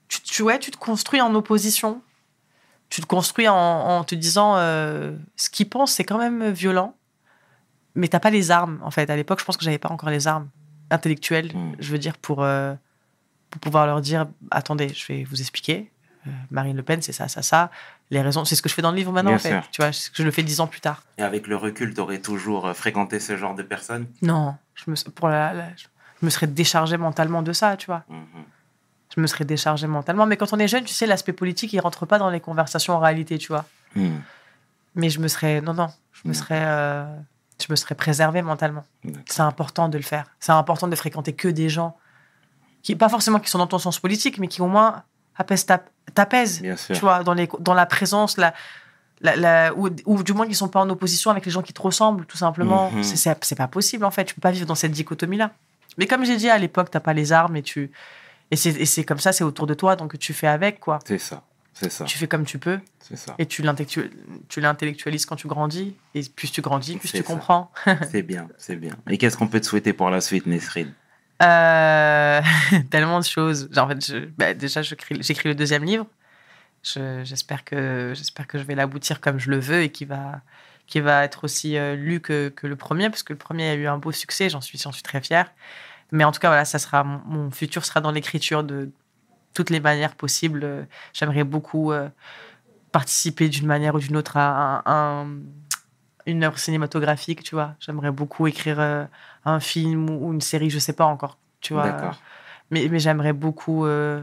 tu, tu, ouais, tu te construis en opposition, tu te construis en, en te disant euh, ce qu'ils pensent, c'est quand même violent, mais t'as pas les armes, en fait. À l'époque, je pense que j'avais pas encore les armes intellectuelles, Mm. je veux dire, pour, pour pouvoir leur dire attendez, je vais vous expliquer. Euh, Marine Le Pen, c'est ça, ça, ça. Les raisons, c'est ce que je fais dans le livre maintenant, Bien en fait. sûr. Tu vois, je le fais dix ans plus tard. Et avec le recul, t'aurais toujours euh, fréquenté ce genre de personnes? Non, je me, pour la- la- je me serais déchargé mentalement de ça, tu vois. Mhm. Je me serais déchargé mentalement. Mais quand on est jeune, tu sais, l'aspect politique, il rentre pas dans les conversations en réalité, tu vois. Mhm. Mais je me serais. Non, non, je me Mm. serais. euh, je me serais préservé mentalement. C'est important de le faire. C'est important de fréquenter que des gens qui, pas forcément qui sont dans ton sens politique, mais qui au moins apaisent ta- t'apaisent. Bien sûr. Tu vois, dans, les, dans la présence, la, la, la- ou, ou du moins qui sont pas en opposition avec les gens qui te ressemblent, tout simplement. Mhm. C'est- C'est pas possible, en fait. Tu peux pas vivre dans cette dichotomie-là. Mais comme j'ai dit, à l'époque, t'as pas les armes et tu. Et c'est comme ça, c'est autour de toi, donc tu fais avec, quoi. C'est ça. C'est ça. Tu fais comme tu peux C'est ça. et tu l'intellectu- tu l'intellectualises quand tu grandis. Et plus tu grandis, plus tu ça. comprends. <laughs> C'est bien, c'est bien. Et qu'est-ce qu'on peut te souhaiter pour la suite, Nesrine? Euh, <laughs> tellement de choses. En fait, bah, déjà, j'écris le deuxième livre. Je- J'espère que, j'espère que je vais l'aboutir comme je le veux et qu'il va, qu'il va être aussi euh, lu que, que le premier, parce que le premier a eu un beau succès, j'en suis, suis très fière. Mais en tout cas, voilà, ça sera, mon, futur sera dans l'écriture de toutes les manières possibles. J'aimerais beaucoup euh, participer d'une manière ou d'une autre à un- une œuvre cinématographique, tu vois. J'aimerais beaucoup écrire euh, un film ou ou une série, je sais pas encore, tu vois. D'accord. Mais, mais j'aimerais beaucoup euh,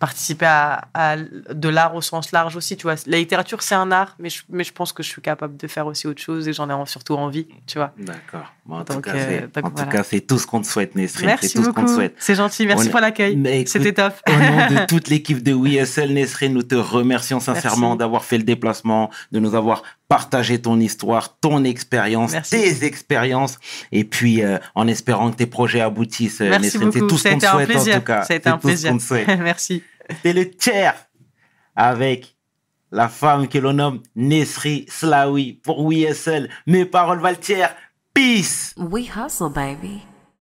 participer à, à de l'art au sens large aussi, tu vois. La littérature, c'est un art, mais je, mais je pense que je suis capable de faire aussi autre chose et j'en ai surtout envie, tu vois. D'accord. Bon, en tout cas, euh, c'est donc en tout cas, c'est tout ce qu'on te souhaite, Nesrine. Merci tout ce beaucoup. souhaite. C'est gentil, merci On pour l'accueil. C'était top. Au nom de <laughs> toute l'équipe de WSL Nesrine, nous te remercions sincèrement d'avoir fait le déplacement, de nous avoir partagé ton histoire, ton expérience, tes expériences, et puis euh, en espérant que tes projets aboutissent, euh, Merci Nesrine. C'est beaucoup. tout ce qu'on souhaite en plaisir. tout cas. Ça a été C'est un tout ce plaisir. qu'on te souhaite. <laughs> merci. C'était le tiers avec la femme que l'on nomme Nesri Slaoui pour WSL. Mes paroles valent tiers. Peace We hustle, baby.